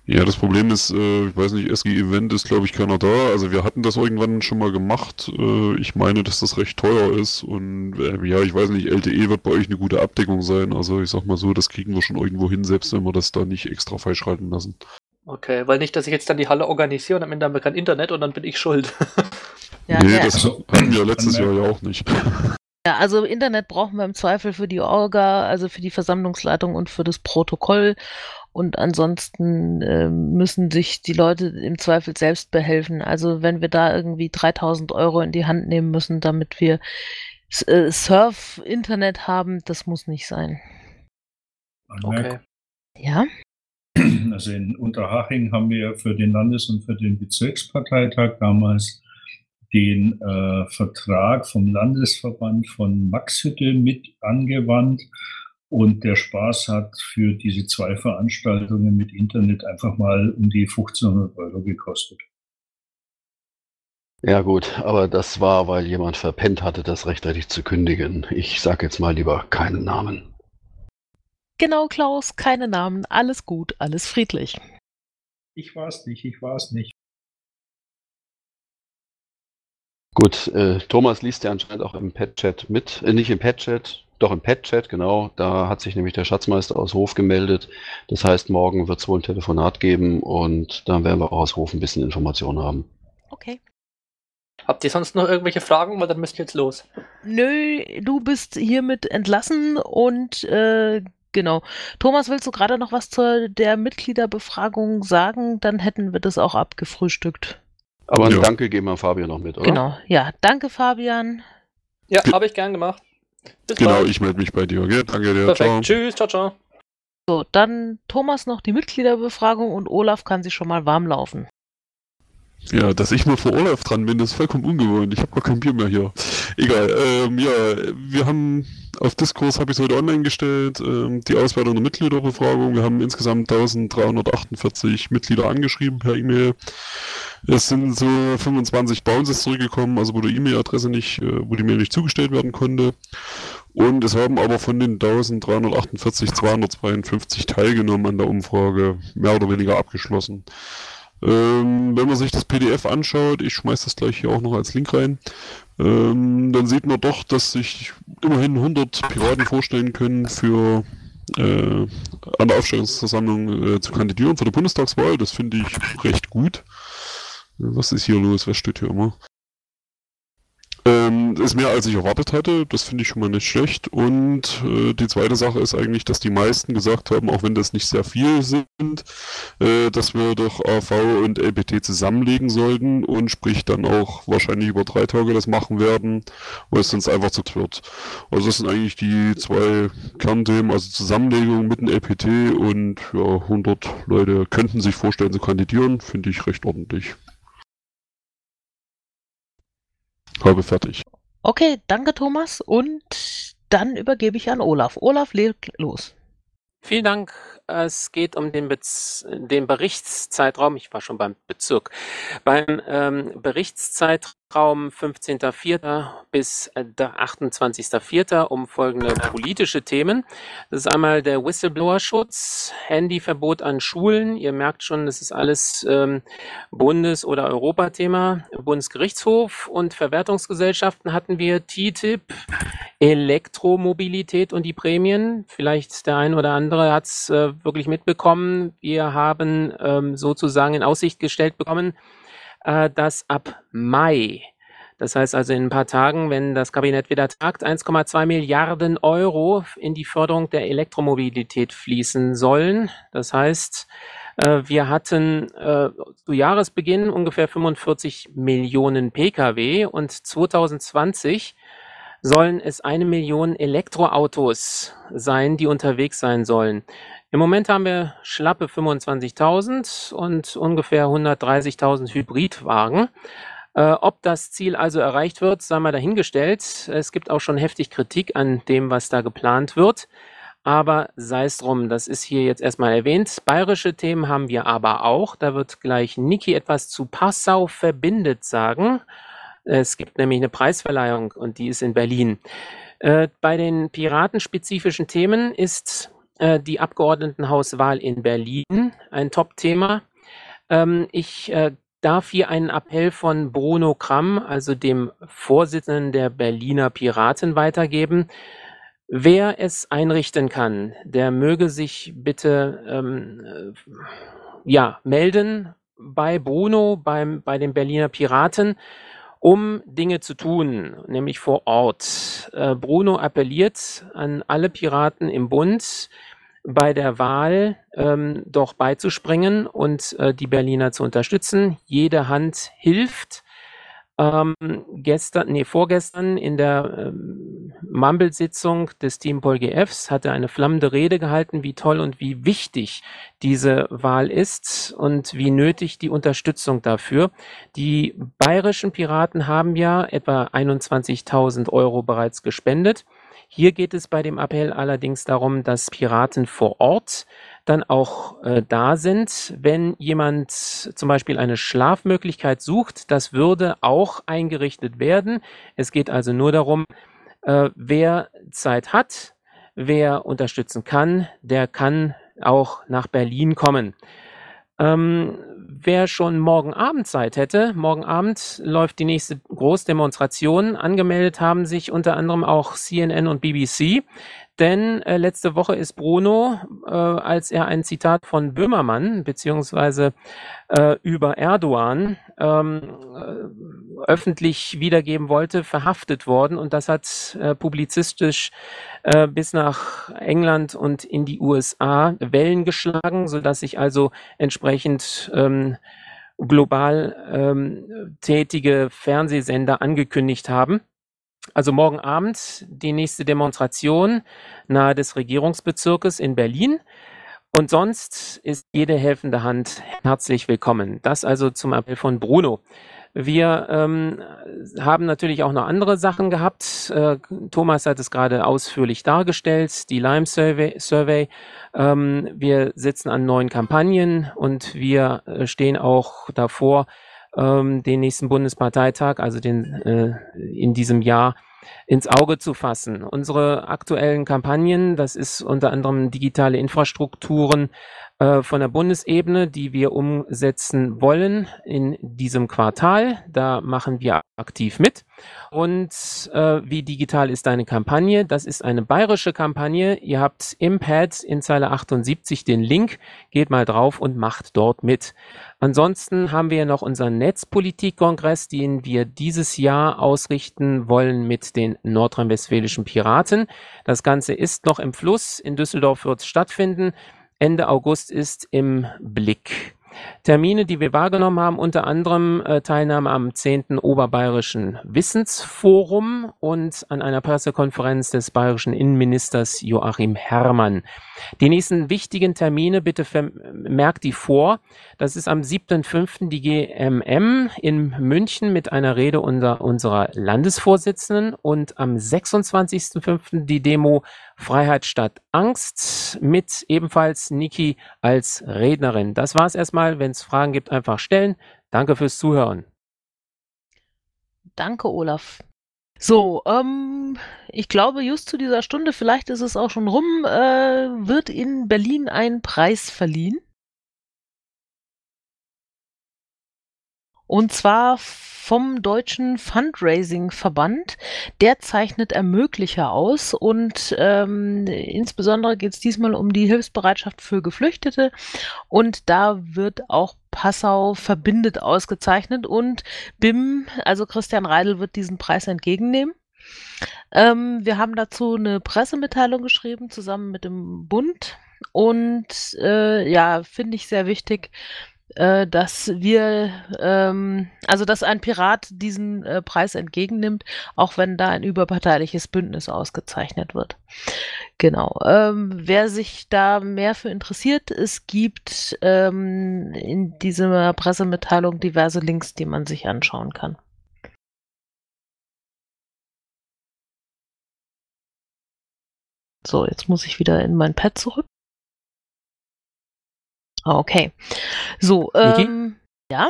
Ja, das Problem ist, äh, ich weiß nicht, SG Event ist glaube ich keiner da. Also wir hatten das irgendwann schon mal gemacht. Äh, ich meine, dass das recht teuer ist und äh, ja, ich weiß nicht, LTE wird bei euch eine gute Abdeckung sein. Also ich sag mal so, das kriegen wir schon irgendwo hin, selbst wenn wir das da nicht extra freischalten lassen. Okay, weil nicht, dass ich jetzt dann die Halle organisiere und am Ende haben wir kein Internet und dann bin ich schuld. Ja, nee, das hatten wir letztes Jahr ja auch nicht. Ja, also Internet brauchen wir im Zweifel für die Orga, also für die Versammlungsleitung und für das Protokoll. Und ansonsten ähm, müssen sich die Leute im Zweifel selbst behelfen. Also wenn wir da irgendwie 3000 Euro in die Hand nehmen müssen, damit wir äh, Surf-Internet haben, das muss nicht sein. Anmerkung. Ja? Also in Unterhaching haben wir für den Landes- und für den Bezirksparteitag damals den äh, Vertrag vom Landesverband von Maxhütte mit angewandt. Und der Spaß hat für diese zwei Veranstaltungen mit Internet einfach mal um die 1500 Euro gekostet. Ja gut, aber das war, weil jemand verpennt hatte, das rechtzeitig zu kündigen. Ich sage jetzt mal lieber keinen Namen. Genau, Klaus, keine Namen, alles gut, alles friedlich. Ich war es nicht, ich war es nicht. Gut, äh, Thomas liest ja anscheinend auch im Pet-Chat mit. Äh, nicht im Pet-Chat, doch im Pet-Chat, genau. Da hat sich nämlich der Schatzmeister aus Hof gemeldet. Das heißt, morgen wird es wohl ein Telefonat geben und dann werden wir auch aus Hof ein bisschen Informationen haben. Okay. Habt ihr sonst noch irgendwelche Fragen? Weil dann müsst ihr jetzt los. Nö, du bist hiermit entlassen und äh, genau. Thomas, willst du gerade noch was zur der Mitgliederbefragung sagen? Dann hätten wir das auch abgefrühstückt. Aber ein Ja. Danke geben wir Fabio noch mit, oder? Genau. Ja, danke, Fabian. Ja, habe ich gern gemacht. Bis Genau, bald. ich melde mich bei dir, gell? Danke dir, Perfekt. ciao. Tschüss, ciao, ciao. So, dann Thomas noch die Mitgliederbefragung und Olaf kann sich schon mal warm laufen. Ja, dass ich mal vor Olaf dran bin, das ist vollkommen ungewohnt. Ich habe gar kein Bier mehr hier. Egal. Ähm, ja, wir haben auf Diskurs habe ich es heute online gestellt, ähm, die Auswertung der Mitgliederbefragung. Wir haben insgesamt 1348 Mitglieder angeschrieben per E-Mail. Es sind so 25 Bounces zurückgekommen, also wo die E-Mail-Adresse nicht, äh, wo die Mail nicht zugestellt werden konnte. Und es haben aber von den 1348 252 teilgenommen an der Umfrage, mehr oder weniger abgeschlossen. Ähm, wenn man sich das PDF anschaut, ich schmeiß das gleich hier auch noch als Link rein, ähm, dann sieht man doch, dass sich immerhin 100 Piraten vorstellen können, für äh, an der Aufstellungsversammlung äh, zu kandidieren für die Bundestagswahl. Das finde ich recht gut. Was ist hier los? Was steht hier immer? Ähm, ist mehr als ich erwartet hatte. Das finde ich schon mal nicht schlecht. Und äh, die zweite Sache ist eigentlich, dass die meisten gesagt haben, auch wenn das nicht sehr viel sind, äh, dass wir doch AV und LPT zusammenlegen sollten und sprich dann auch wahrscheinlich über drei Tage das machen werden, weil es sonst einfach zu wird. Also das sind eigentlich die zwei Kernthemen, also Zusammenlegung mit dem LPT und ja, 100 Leute könnten sich vorstellen zu kandidieren, finde ich recht ordentlich. Habe fertig. Okay, danke, Thomas. Und dann übergebe ich an Olaf. Olaf, leg los. Vielen Dank. Es geht um den, Bez den Berichtszeitraum. Ich war schon beim Bezirk. Beim ähm, Berichtszeitraum 15.04. bis äh, 28.04. um folgende politische Themen. Das ist einmal der Whistleblower-Schutz, Handyverbot an Schulen. Ihr merkt schon, das ist alles ähm, Bundes- oder Europathema. Bundesgerichtshof und Verwertungsgesellschaften hatten wir TTIP, Elektromobilität und die Prämien. Vielleicht der ein oder andere hat es äh, wirklich mitbekommen. Wir haben ähm, sozusagen in Aussicht gestellt bekommen, äh, dass ab Mai, das heißt also in ein paar Tagen, wenn das Kabinett wieder tagt, 1,2 Milliarden Euro in die Förderung der Elektromobilität fließen sollen. Das heißt, äh, wir hatten äh, zu Jahresbeginn ungefähr 45 Millionen Pkw und 2020 sollen es eine Million Elektroautos sein, die unterwegs sein sollen. Im Moment haben wir schlappe 25.000 und ungefähr 130.000 Hybridwagen. Äh, ob das Ziel also erreicht wird, sei mal dahingestellt. Es gibt auch schon heftig Kritik an dem, was da geplant wird. Aber sei es drum, das ist hier jetzt erstmal erwähnt. Bayerische Themen haben wir aber auch. Da wird gleich Niki etwas zu Passau verbindet sagen. Es gibt nämlich eine Preisverleihung und die ist in Berlin. Äh, bei den piratenspezifischen Themen ist äh, die Abgeordnetenhauswahl in Berlin, ein Top-Thema. Ähm, ich äh, darf hier einen Appell von Bruno Kramm, also dem Vorsitzenden der Berliner Piraten, weitergeben. Wer es einrichten kann, der möge sich bitte ähm, äh, ja, melden bei Bruno, beim, bei den Berliner Piraten, um Dinge zu tun, nämlich vor Ort. Äh, Bruno appelliert an alle Piraten im Bund, bei der Wahl ähm, doch beizuspringen und äh, die Berliner zu unterstützen. Jede Hand hilft. Ähm, gestern, nee, vorgestern in der ähm, Mumble-Sitzung des Team PolGFs hat er eine flammende Rede gehalten, wie toll und wie wichtig diese Wahl ist und wie nötig die Unterstützung dafür. Die bayerischen Piraten haben ja etwa 21.000 Euro bereits gespendet. Hier geht es bei dem Appell allerdings darum, dass Piraten vor Ort dann auch äh, da sind. Wenn jemand zum Beispiel eine Schlafmöglichkeit sucht, das würde auch eingerichtet werden. Es geht also nur darum, äh, wer Zeit hat, wer unterstützen kann, der kann auch nach Berlin kommen. Ähm, wer schon morgen Abend Zeit hätte, morgen Abend läuft die nächste Großdemonstration. Angemeldet haben sich unter anderem auch CNN und BBC. Denn äh, letzte Woche ist Bruno, äh, als er ein Zitat von Böhmermann beziehungsweise äh, über Erdogan ähm, äh, öffentlich wiedergeben wollte, verhaftet worden. Und das hat äh, publizistisch äh, bis nach England und in die USA Wellen geschlagen, sodass sich also entsprechend ähm, global ähm, tätige Fernsehsender angekündigt haben. Also morgen Abend die nächste Demonstration nahe des Regierungsbezirkes in Berlin. Und sonst ist jede helfende Hand herzlich willkommen. Das also zum Appell von Bruno. Wir ähm, haben natürlich auch noch andere Sachen gehabt. Äh, Thomas hat es gerade ausführlich dargestellt, die Lime Survey. Survey. Ähm, wir sitzen an neuen Kampagnen und wir äh, stehen auch davor, ähm, den nächsten Bundesparteitag, also den äh, in diesem Jahr, ins Auge zu fassen. Unsere aktuellen Kampagnen, das ist unter anderem digitale Infrastrukturen, von der Bundesebene, die wir umsetzen wollen in diesem Quartal. Da machen wir aktiv mit. Und äh, wie digital ist deine Kampagne? Das ist eine bayerische Kampagne. Ihr habt im Pad in Zeile 78 den Link. Geht mal drauf und macht dort mit. Ansonsten haben wir noch unseren Netzpolitikkongress, den wir dieses Jahr ausrichten wollen mit den nordrhein-westfälischen Piraten. Das Ganze ist noch im Fluss. In Düsseldorf wird es stattfinden. Ende August ist im Blick. Termine, die wir wahrgenommen haben, unter anderem äh, Teilnahme am 10. Oberbayerischen Wissensforum und an einer Pressekonferenz des bayerischen Innenministers Joachim Herrmann. Die nächsten wichtigen Termine, bitte merkt die vor. Das ist am 7.5. die GMM in München mit einer Rede unter unserer Landesvorsitzenden und am 26.5. die Demo Freiheit statt Angst mit ebenfalls Niki als Rednerin. Das war's erstmal. Wenn es Fragen gibt, einfach stellen. Danke fürs Zuhören. Danke, Olaf. So, ähm, ich glaube, just zu dieser Stunde, vielleicht ist es auch schon rum, äh, wird in Berlin ein Preis verliehen. Und zwar vom Deutschen Fundraising-Verband. Der zeichnet Ermöglicher aus und ähm, insbesondere geht es diesmal um die Hilfsbereitschaft für Geflüchtete und da wird auch Passau verbindet ausgezeichnet und BIM, also Christian Reidel, wird diesen Preis entgegennehmen. Ähm, wir haben dazu eine Pressemitteilung geschrieben, zusammen mit dem Bund. Und äh, ja, finde ich sehr wichtig, äh, dass wir, ähm, also dass ein Pirat diesen äh, Preis entgegennimmt, auch wenn da ein überparteiliches Bündnis ausgezeichnet wird. Genau. Ähm, wer sich da mehr für interessiert, es gibt ähm, in dieser Pressemitteilung diverse Links, die man sich anschauen kann. So, jetzt muss ich wieder in mein Pad zurück. Ah, okay. So, ähm, ja.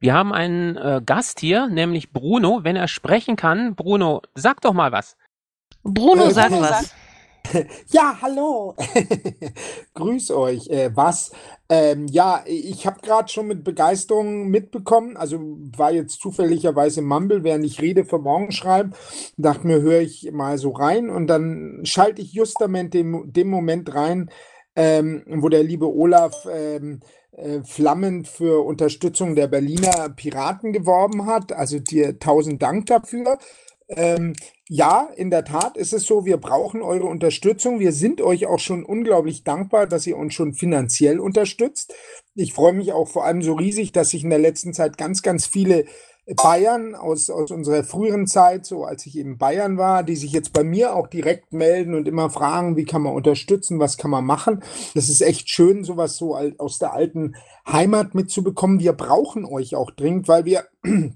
Wir haben einen äh, Gast hier, nämlich Bruno. Wenn er sprechen kann, Bruno, sag doch mal was. Bruno, äh, sag Bruno was. Ja, hallo. Grüß euch. Äh, was? Ähm, ja, ich habe gerade schon mit Begeisterung mitbekommen, also war jetzt zufälligerweise im Mumble, während ich Rede für morgen schreibe, dachte mir, höre ich mal so rein und dann schalte ich justament dem, dem Moment rein, ähm, wo der liebe Olaf ähm, äh, flammend für Unterstützung der Berliner Piraten geworben hat. Also dir tausend Dank dafür. Ähm, ja, in der Tat ist es so, wir brauchen eure Unterstützung. Wir sind euch auch schon unglaublich dankbar, dass ihr uns schon finanziell unterstützt. Ich freue mich auch vor allem so riesig, dass sich in der letzten Zeit ganz, ganz viele Bayern aus, aus unserer früheren Zeit, so als ich in Bayern war, die sich jetzt bei mir auch direkt melden und immer fragen, wie kann man unterstützen, was kann man machen. Das ist echt schön, sowas so aus der alten Heimat mitzubekommen. Wir brauchen euch auch dringend, weil wir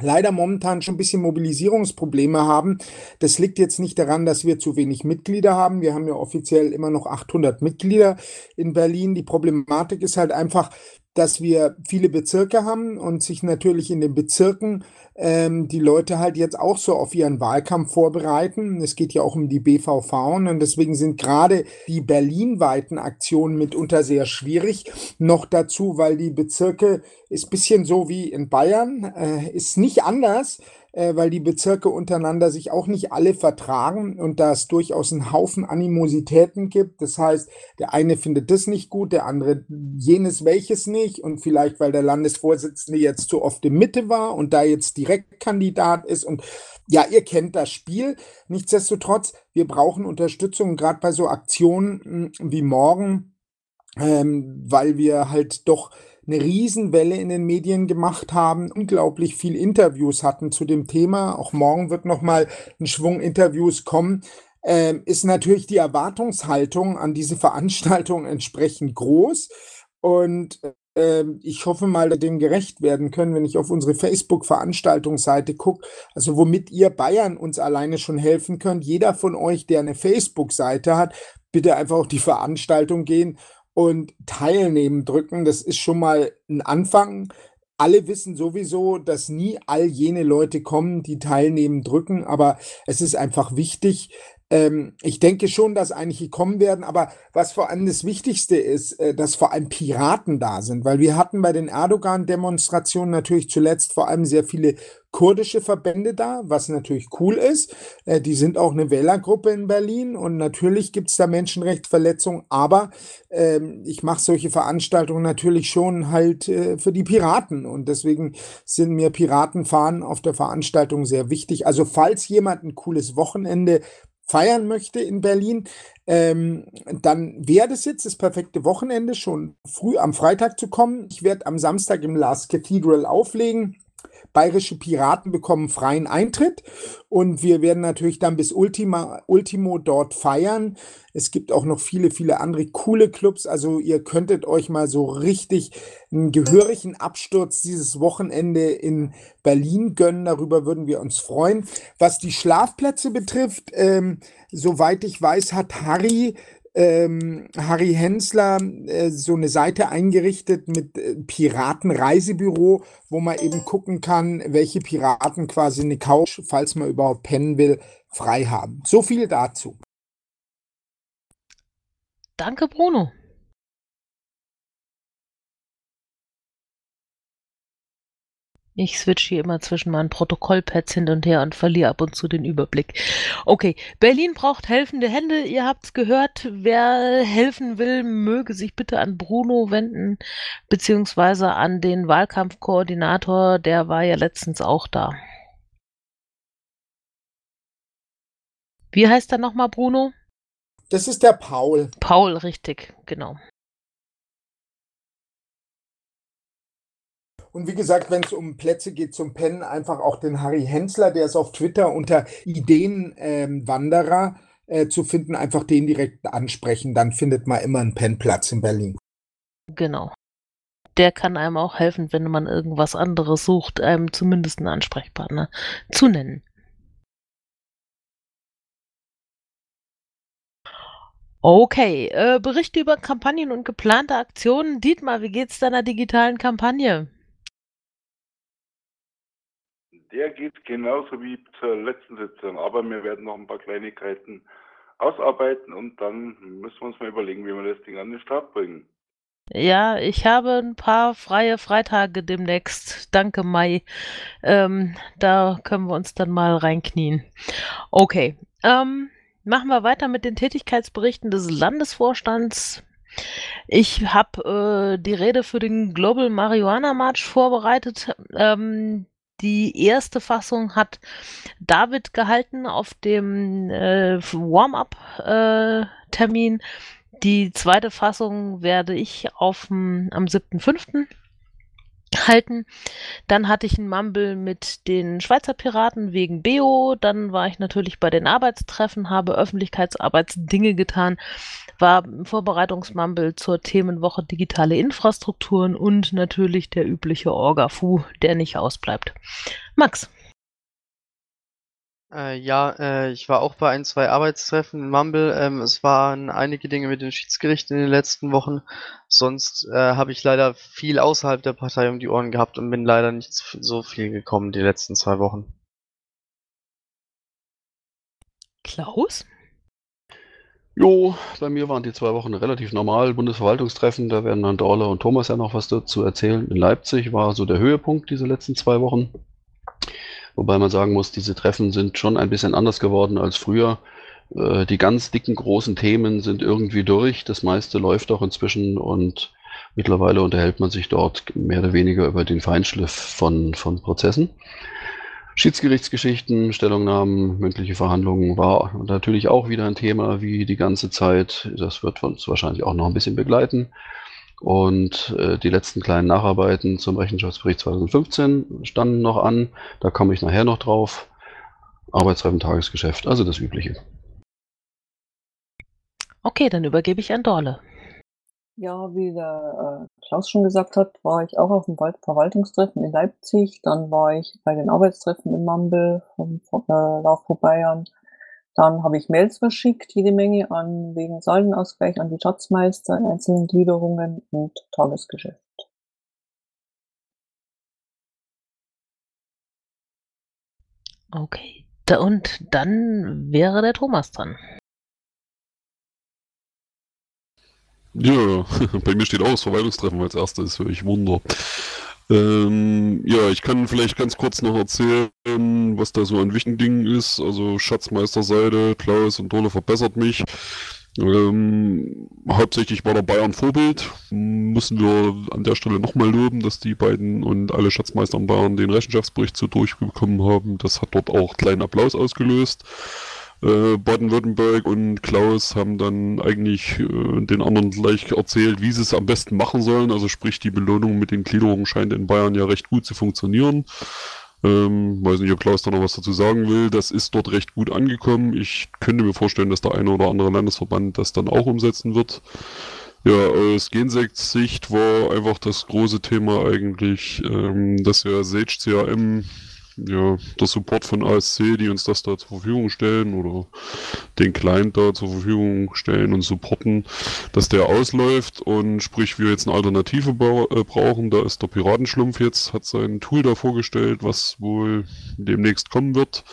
leider momentan schon ein bisschen Mobilisierungsprobleme haben. Das liegt jetzt nicht daran, dass wir zu wenig Mitglieder haben. Wir haben ja offiziell immer noch 800 Mitglieder in Berlin. Die Problematik ist halt einfach, dass wir viele Bezirke haben und sich natürlich in den Bezirken ähm, die Leute halt jetzt auch so auf ihren Wahlkampf vorbereiten. Es geht ja auch um die BVV und deswegen sind gerade die berlinweiten Aktionen mitunter sehr schwierig. Noch dazu, weil die Bezirke ist bisschen so wie in Bayern, äh, ist nicht anders äh, weil die Bezirke untereinander sich auch nicht alle vertragen und da es durchaus einen Haufen Animositäten gibt. Das heißt, der eine findet das nicht gut, der andere jenes welches nicht und vielleicht, weil der Landesvorsitzende jetzt zu oft in Mitte war und da jetzt Direktkandidat ist und ja, ihr kennt das Spiel. Nichtsdestotrotz, wir brauchen Unterstützung, gerade bei so Aktionen hm, wie morgen, ähm, weil wir halt doch eine Riesenwelle in den Medien gemacht haben, unglaublich viel Interviews hatten zu dem Thema. Auch morgen wird noch mal ein Schwung Interviews kommen. Ähm, ist natürlich die Erwartungshaltung an diese Veranstaltung entsprechend groß. Und äh, ich hoffe mal, dem gerecht werden können, wenn ich auf unsere Facebook-Veranstaltungsseite gucke. Also womit ihr Bayern uns alleine schon helfen könnt. Jeder von euch, der eine Facebook-Seite hat, bitte einfach auf die Veranstaltung gehen und Teilnehmen drücken. Das ist schon mal ein Anfang. Alle wissen sowieso, dass nie all jene Leute kommen, die teilnehmen drücken, aber es ist einfach wichtig, ähm, ich denke schon, dass einige kommen werden, aber was vor allem das Wichtigste ist, äh, dass vor allem Piraten da sind, weil wir hatten bei den Erdogan-Demonstrationen natürlich zuletzt vor allem sehr viele kurdische Verbände da, was natürlich cool ist. Äh, die sind auch eine Wählergruppe in Berlin und natürlich gibt es da Menschenrechtsverletzungen, aber ähm, ich mache solche Veranstaltungen natürlich schon halt äh, für die Piraten und deswegen sind mir Piratenfahnen auf der Veranstaltung sehr wichtig. Also falls jemand ein cooles Wochenende feiern möchte in Berlin, ähm, dann wäre das jetzt das perfekte Wochenende, schon früh am Freitag zu kommen. Ich werde am Samstag im Last Cathedral auflegen. Bayerische Piraten bekommen freien Eintritt und wir werden natürlich dann bis Ultima, Ultimo dort feiern. Es gibt auch noch viele, viele andere coole Clubs. Also ihr könntet euch mal so richtig einen gehörigen Absturz dieses Wochenende in Berlin gönnen. Darüber würden wir uns freuen. Was die Schlafplätze betrifft, ähm, soweit ich weiß, hat Harry ähm, Harry Hensler äh, so eine Seite eingerichtet mit äh, Piratenreisebüro, wo man eben gucken kann, welche Piraten quasi eine Couch, falls man überhaupt pennen will, frei haben. So viel dazu. Danke, Bruno. Ich switch hier immer zwischen meinen Protokollpads hin und her und verliere ab und zu den Überblick. Okay, Berlin braucht helfende Hände. Ihr habt's gehört. Wer helfen will, möge sich bitte an Bruno wenden, beziehungsweise an den Wahlkampfkoordinator. Der war ja letztens auch da. Wie heißt er nochmal, Bruno? Das ist der Paul. Paul, richtig, genau. Und wie gesagt, wenn es um Plätze geht zum Pennen, einfach auch den Harry Hensler, der ist auf Twitter unter Ideenwanderer ähm, äh, zu finden, einfach den direkt ansprechen. Dann findet man immer einen Pennplatz in Berlin. Genau. Der kann einem auch helfen, wenn man irgendwas anderes sucht, einem zumindest einen Ansprechpartner zu nennen. Okay, äh, Berichte über Kampagnen und geplante Aktionen. Dietmar, wie geht's deiner digitalen Kampagne? Der geht genauso wie zur letzten Sitzung, aber mir werden noch ein paar Kleinigkeiten ausarbeiten und dann müssen wir uns mal überlegen, wie wir das Ding an den Start bringen. Ja, ich habe ein paar freie Freitage demnächst. Danke, Mai. Ähm, da können wir uns dann mal reinknien. Okay. Ähm, machen wir weiter mit den Tätigkeitsberichten des Landesvorstands. Ich habe äh, die Rede für den Global Marihuana March vorbereitet. Ähm, die erste Fassung hat David gehalten auf dem äh, Warm-up-Termin. die zweite Fassung werde ich aufm, am 7.5. halten. Dann hatte ich ein Mumble mit den Schweizer Piraten wegen Beo. Dann war ich natürlich bei den Arbeitstreffen, habe Öffentlichkeitsarbeitsdinge getan, war im Vorbereitungsmumble zur Themenwoche digitale Infrastrukturen und natürlich der übliche Orga-Fu, der nicht ausbleibt. Max. Äh, ja, äh, ich war auch bei ein, zwei Arbeitstreffen in Mumble. Ähm, es waren einige Dinge mit den Schiedsgerichten in den letzten Wochen. Sonst äh, habe ich leider viel außerhalb der Partei um die Ohren gehabt und bin leider nicht so viel gekommen die letzten zwei Wochen. Klaus? Jo, bei mir waren die zwei Wochen relativ normal. Bundesverwaltungstreffen, da werden dann Dorle und Thomas ja noch was dazu erzählen. In Leipzig war so der Höhepunkt diese letzten zwei Wochen. Wobei man sagen muss, diese Treffen sind schon ein bisschen anders geworden als früher. Äh, die ganz dicken, großen Themen sind irgendwie durch. Das meiste läuft auch inzwischen und mittlerweile unterhält man sich dort mehr oder weniger über den Feinschliff von, von Prozessen. Schiedsgerichtsgeschichten, Stellungnahmen, mündliche Verhandlungen war natürlich auch wieder ein Thema wie die ganze Zeit. Das wird uns wahrscheinlich auch noch ein bisschen begleiten. Und äh, die letzten kleinen Nacharbeiten zum Rechenschaftsbericht 2015 standen noch an. Da komme ich nachher noch drauf. Arbeitstreffen, Tagesgeschäft, also das Übliche. Okay, dann übergebe ich an Dorle. Ja, wie der äh, Klaus schon gesagt hat, war ich auch auf dem Verwaltungstreffen in Leipzig. Dann war ich bei den Arbeitstreffen in Mambel vom äh, Lauf vor Bayern. Dann habe ich Mails verschickt, jede Menge an wegen Saldenausgleich an die Schatzmeister, einzelnen Gliederungen und Tagesgeschäft. Okay. Da, und dann wäre der Thomas dran. Ja, bei mir steht auch das Verwaltungstreffen als erstes, höre ich Wunder. Ähm, ja, ich kann vielleicht ganz kurz noch erzählen, was da so an wichtigen Dingen ist. Also Schatzmeisterseite, Klaus und Dole verbessert mich. Ähm, hauptsächlich war der Bayern Vorbild. Müssen wir an der Stelle nochmal loben, dass die beiden und alle Schatzmeister in Bayern den Rechenschaftsbericht so durchbekommen haben. Das hat dort auch kleinen Applaus ausgelöst. Äh, Baden-Württemberg und Klaus haben dann eigentlich äh, den anderen gleich erzählt, wie sie es am besten machen sollen. Also sprich, die Belohnung mit den Gliederungen scheint in Bayern ja recht gut zu funktionieren. Ähm, weiß nicht, ob Klaus da noch was dazu sagen will. Das ist dort recht gut angekommen. Ich könnte mir vorstellen, dass der eine oder andere Landesverband das dann auch umsetzen wird. Ja, aus Gensekt-Sicht war einfach das große Thema eigentlich, ähm, dass ja Sage CRM ja, der Support von ASC, die uns das da zur Verfügung stellen oder den Client da zur Verfügung stellen und supporten, dass der ausläuft und sprich wir jetzt eine Alternative äh, brauchen. Da ist der Piratenschlumpf jetzt, hat sein Tool da vorgestellt, was wohl demnächst kommen wird.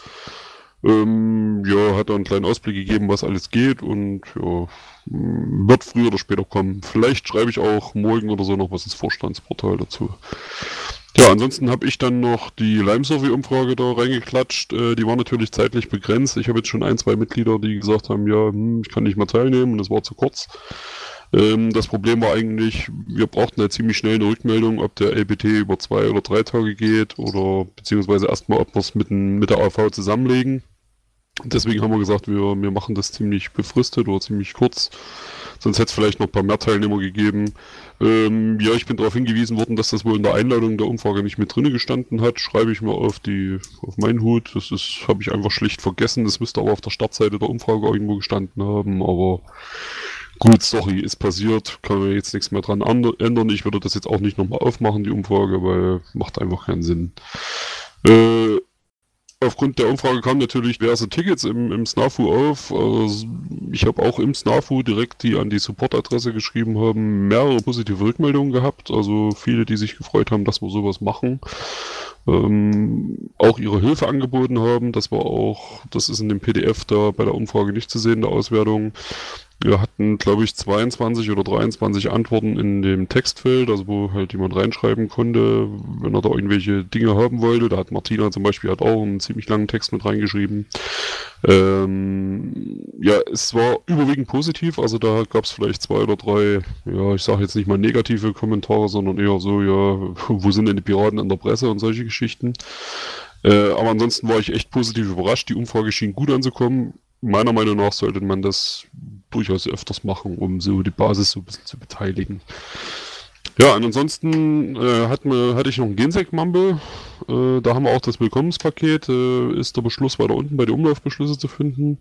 Ähm, ja, hat da einen kleinen Ausblick gegeben, was alles geht und ja, wird früher oder später kommen. Vielleicht schreibe ich auch morgen oder so noch was ins Vorstandsportal dazu. Ja, ansonsten habe ich dann noch die Lime-Survey-Umfrage da reingeklatscht. Äh, die war natürlich zeitlich begrenzt. Ich habe jetzt schon ein, zwei Mitglieder, die gesagt haben, ja, hm, ich kann nicht mehr teilnehmen und das war zu kurz. Ähm, das Problem war eigentlich, wir brauchten halt ziemlich schnell eine Rückmeldung, ob der LBT über zwei oder drei Tage geht oder beziehungsweise erstmal, ob wir es mit, mit der AV zusammenlegen. Deswegen haben wir gesagt, wir, wir machen das ziemlich befristet oder ziemlich kurz. Sonst hätte es vielleicht noch ein paar mehr Teilnehmer gegeben. Ähm, ja, ich bin darauf hingewiesen worden, dass das wohl in der Einladung der Umfrage nicht mit drinne gestanden hat. Schreibe ich mir auf die auf meinen Hut. Das ist habe ich einfach schlicht vergessen. Das müsste aber auf der Startseite der Umfrage irgendwo gestanden haben. Aber gut, sorry, ist passiert. Kann man jetzt nichts mehr dran ändern. Ich würde das jetzt auch nicht nochmal aufmachen, die Umfrage, weil macht einfach keinen Sinn. Äh, Aufgrund der Umfrage kamen natürlich diverse Tickets im, im SNAFU auf. Also ich habe auch im SNAFU direkt die an die Supportadresse geschrieben haben, mehrere positive Rückmeldungen gehabt. Also viele, die sich gefreut haben, dass wir sowas machen. ähm, auch ihre Hilfe angeboten haben. Das war auch, das ist in dem PDF da bei der Umfrage nicht zu sehen, der Auswertung. Wir hatten, glaube ich, 22 oder 23 Antworten in dem Textfeld, also wo halt jemand reinschreiben konnte, wenn er da irgendwelche Dinge haben wollte. Da hat Martina zum Beispiel hat auch einen ziemlich langen Text mit reingeschrieben. Ähm, ja, es war überwiegend positiv, also da gab es vielleicht zwei oder drei, ja, ich sage jetzt nicht mal negative Kommentare, sondern eher so, ja, wo sind denn die Piraten in der Presse und solche Geschichten. Äh, aber ansonsten war ich echt positiv überrascht. Die Umfrage schien gut anzukommen meiner Meinung nach sollte man das durchaus öfters machen, um so die Basis so ein bisschen zu beteiligen. Ja, und ansonsten äh, hat mir, hatte ich noch ein Gensec-Mumble. Äh, da haben wir auch das Willkommenspaket. Äh, ist der Beschluss weiter unten bei den Umlaufbeschlüsse zu finden.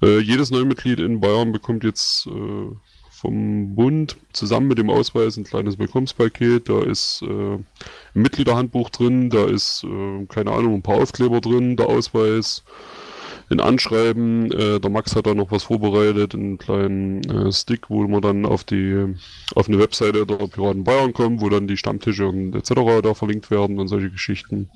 Äh, jedes neue Mitglied in Bayern bekommt jetzt äh, vom Bund zusammen mit dem Ausweis ein kleines Willkommenspaket. Da ist äh, ein Mitgliederhandbuch drin, da ist, keine Ahnung, ein paar Aufkleber drin, der Ausweis in Anschreiben. Äh, der Max hat da noch was vorbereitet, einen kleinen äh, Stick, wo man dann auf die auf eine Webseite der Piraten Bayern kommt, wo dann die Stammtische und etc. da verlinkt werden und solche Geschichten.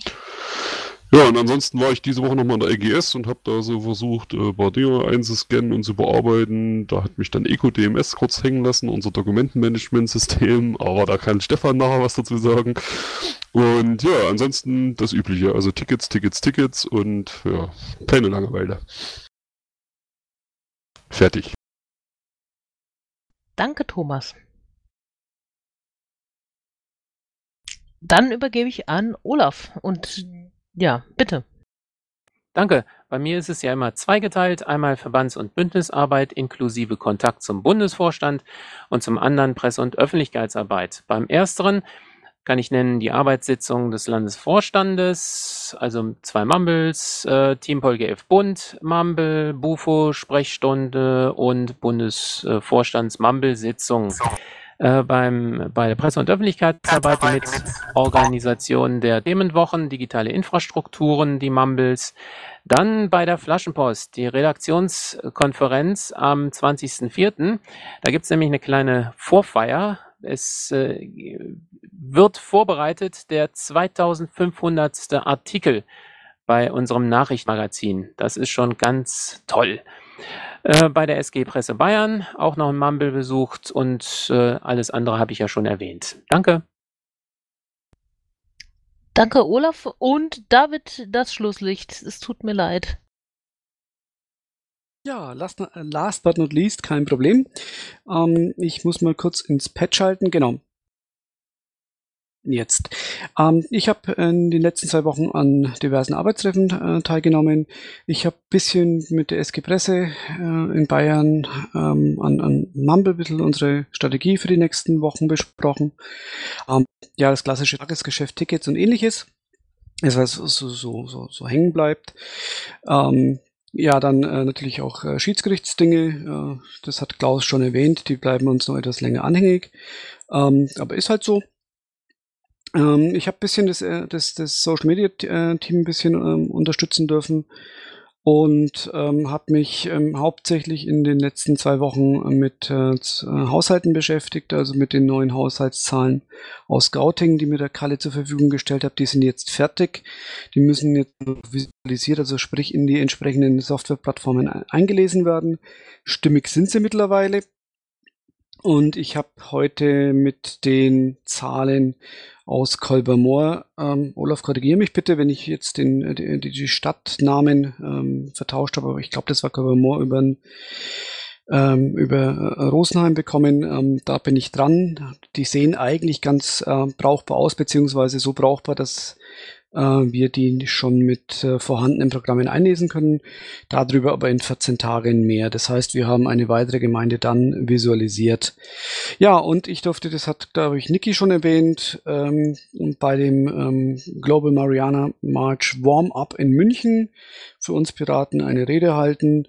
Ja, und ansonsten war ich diese Woche nochmal in der EGS und habe da so versucht, äh, paar Dinge einzuscannen und zu bearbeiten. Da hat mich dann EcoDMS kurz hängen lassen, unser Dokumentenmanagementsystem, aber da kann Stefan nachher was dazu sagen. Und ja, ansonsten das Übliche, also Tickets, Tickets, Tickets und ja, keine Langeweile. Fertig. Danke, Thomas. Dann übergebe ich an Olaf und ja, bitte. Danke. Bei mir ist es ja immer zweigeteilt. Einmal Verbands- und Bündnisarbeit inklusive Kontakt zum Bundesvorstand und zum anderen Presse- und Öffentlichkeitsarbeit. Beim ersteren kann ich nennen die Arbeitssitzung des Landesvorstandes, also zwei Mumbles, äh, Team PolGF Bund, Mumble, Bufo, Sprechstunde und Bundesvorstands Mumble-Sitzung. Äh, beim, bei der Presse- und Öffentlichkeitsarbeit mit Organisation der Themenwochen, digitale Infrastrukturen, die Mumbles. Dann bei der Flaschenpost, die Redaktionskonferenz am 20.04. Da gibt es nämlich eine kleine Vorfeier. Es äh, wird vorbereitet der 2500. Artikel bei unserem Nachrichtenmagazin. Das ist schon ganz toll. Äh, bei der SG Presse Bayern auch noch ein Mumble besucht und äh, alles andere habe ich ja schon erwähnt. Danke. Danke, Olaf. Und David, das Schlusslicht. Es tut mir leid. Ja, last, last but not least, kein Problem. Ähm, ich muss mal kurz ins Pad schalten. Genau jetzt. Ähm, ich habe in den letzten zwei Wochen an diversen Arbeitstreffen äh, teilgenommen. Ich habe bisschen mit der SG Presse äh, in Bayern ähm, an, an Mumble ein bisschen unsere Strategie für die nächsten Wochen besprochen. Ähm, ja, das klassische Tagesgeschäft, Tickets und ähnliches. Das heißt, so, so, so, so hängen bleibt. Ähm, ja, dann äh, natürlich auch äh, Schiedsgerichtsdinge. Äh, das hat Klaus schon erwähnt. Die bleiben uns noch etwas länger anhängig. Ähm, aber ist halt so. Ähm, ich habe ein bisschen das, äh, das, das Social Media äh, Team ein bisschen ähm, unterstützen dürfen und ähm, habe mich ähm, hauptsächlich in den letzten zwei Wochen mit äh, äh, Haushalten beschäftigt, also mit den neuen Haushaltszahlen aus Scouting, die mir der Kalle zur Verfügung gestellt hat. Die sind jetzt fertig. Die müssen jetzt visualisiert, also sprich in die entsprechenden Softwareplattformen eingelesen werden. Stimmig sind sie mittlerweile. Und ich habe heute mit den Zahlen aus Kolbermoor, ähm, Olaf, korrigiere mich bitte, wenn ich jetzt den, die, die Stadtnamen ähm, vertauscht habe, aber ich glaube, das war Kolbermoor über, ähm, über äh, Rosenheim bekommen. Ähm, da bin ich dran. Die sehen eigentlich ganz äh, brauchbar aus, beziehungsweise so brauchbar, dass äh, wir die schon mit äh, vorhandenen Programmen einlesen können. Darüber aber in 14 Tagen mehr. Das heißt, wir haben eine weitere Gemeinde dann visualisiert. Ja, und ich durfte, das hat, glaube ich, Niki schon erwähnt, ähm, bei dem ähm, Global Mariana March Warm-Up in München für uns Piraten eine Rede halten.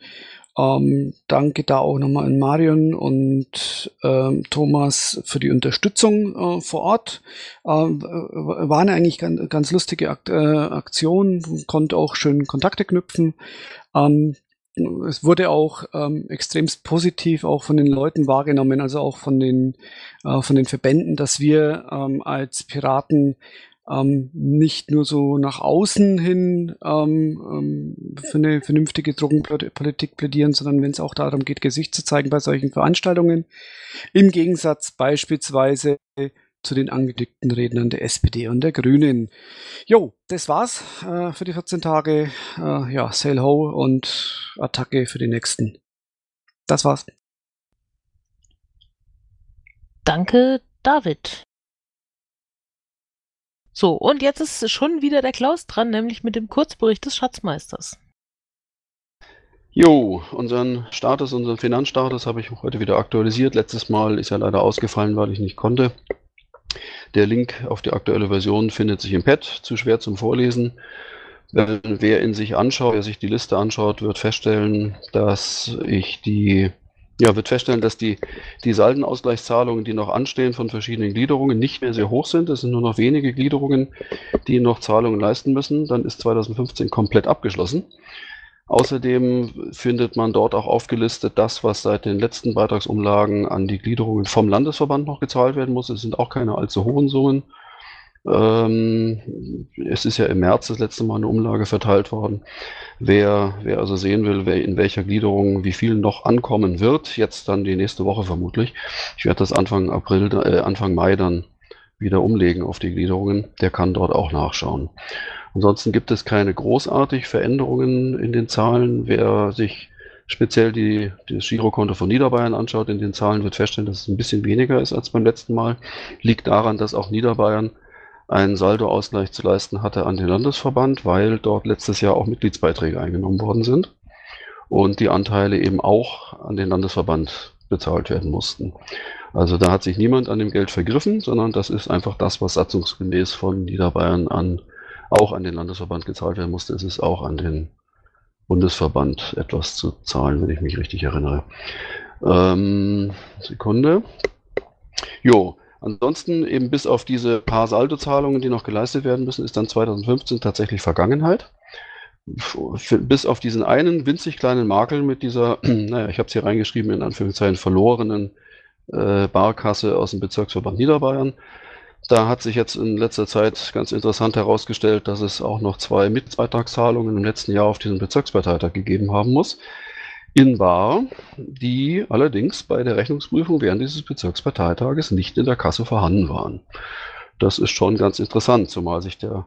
Ähm, danke da auch nochmal an Marion und ähm, Thomas für die Unterstützung äh, vor Ort. Ähm, war eine eigentlich ganz, ganz lustige Akt, äh, Aktion, konnte auch schön Kontakte knüpfen. Ähm, es wurde auch ähm, extremst positiv auch von den Leuten wahrgenommen, also auch von den, äh, von den Verbänden, dass wir ähm, als Piraten ähm, nicht nur so nach außen hin ähm, ähm, für eine vernünftige Drogenpolitik plädieren, sondern wenn es auch darum geht, Gesicht zu zeigen bei solchen Veranstaltungen. Im Gegensatz beispielsweise zu den angekündigten Rednern der SPD und der Grünen. Jo, das war's äh, für die 14 Tage. Äh, ja, Sail Ho und Attacke für die nächsten. Das war's. Danke, David. So, und jetzt ist schon wieder der Klaus dran, nämlich mit dem Kurzbericht des Schatzmeisters. Jo, unseren Status, unseren Finanzstatus habe ich heute wieder aktualisiert. Letztes Mal ist ja leider ausgefallen, weil ich nicht konnte. Der Link auf die aktuelle Version findet sich im Pad, zu schwer zum Vorlesen. Wer in sich anschaut, wer sich die Liste anschaut, wird feststellen, dass ich die, ja, wird feststellen, dass die, die Saldenausgleichszahlungen, die noch anstehen von verschiedenen Gliederungen, nicht mehr sehr hoch sind. Es sind nur noch wenige Gliederungen, die noch Zahlungen leisten müssen. Dann ist 2015 komplett abgeschlossen. Außerdem findet man dort auch aufgelistet das, was seit den letzten Beitragsumlagen an die Gliederungen vom Landesverband noch gezahlt werden muss. Es sind auch keine allzu hohen Summen. Ähm, es ist ja im März das letzte Mal eine Umlage verteilt worden. Wer, wer also sehen will, wer in welcher Gliederung wie viel noch ankommen wird, jetzt dann die nächste Woche vermutlich. Ich werde das Anfang April, äh, Anfang Mai dann wieder umlegen auf die Gliederungen. Der kann dort auch nachschauen. Ansonsten gibt es keine großartig Veränderungen in den Zahlen. Wer sich speziell die, das Girokonto von Niederbayern anschaut, in den Zahlen wird feststellen, dass es ein bisschen weniger ist als beim letzten Mal. Liegt daran, dass auch Niederbayern einen Saldoausgleich zu leisten hatte an den Landesverband, weil dort letztes Jahr auch Mitgliedsbeiträge eingenommen worden sind und die Anteile eben auch an den Landesverband bezahlt werden mussten. Also da hat sich niemand an dem Geld vergriffen, sondern das ist einfach das, was satzungsgemäß von Niederbayern an auch an den Landesverband gezahlt werden musste, ist es auch an den Bundesverband etwas zu zahlen, wenn ich mich richtig erinnere. Ähm, Sekunde. Jo, ansonsten eben bis auf diese paar Saldozahlungen, die noch geleistet werden müssen, ist dann 2015 tatsächlich Vergangenheit. Bis auf diesen einen winzig kleinen Makel mit dieser, naja, ich habe es hier reingeschrieben, in Anführungszeichen verlorenen äh, Barkasse aus dem Bezirksverband Niederbayern, da hat sich jetzt in letzter Zeit ganz interessant herausgestellt, dass es auch noch zwei Mitbeitragszahlungen im letzten Jahr auf diesen Bezirksparteitag gegeben haben muss. In Bar, die allerdings bei der Rechnungsprüfung während dieses Bezirksparteitages nicht in der Kasse vorhanden waren. Das ist schon ganz interessant, zumal sich der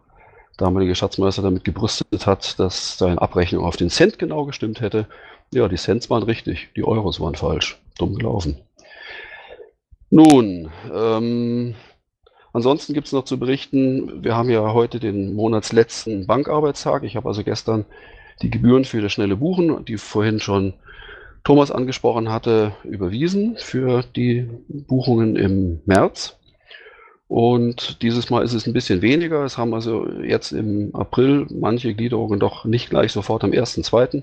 damalige Schatzmeister damit gebrüstet hat, dass seine Abrechnung auf den Cent genau gestimmt hätte. Ja, die Cents waren richtig, die Euros waren falsch. Dumm gelaufen. Nun, ähm, Ansonsten gibt es noch zu berichten, wir haben ja heute den monatsletzten Bankarbeitstag. Ich habe also gestern die Gebühren für das schnelle Buchen, die vorhin schon Thomas angesprochen hatte, überwiesen für die Buchungen im März. Und dieses Mal ist es ein bisschen weniger. Es haben also jetzt im April manche Gliederungen doch nicht gleich sofort am 1.2.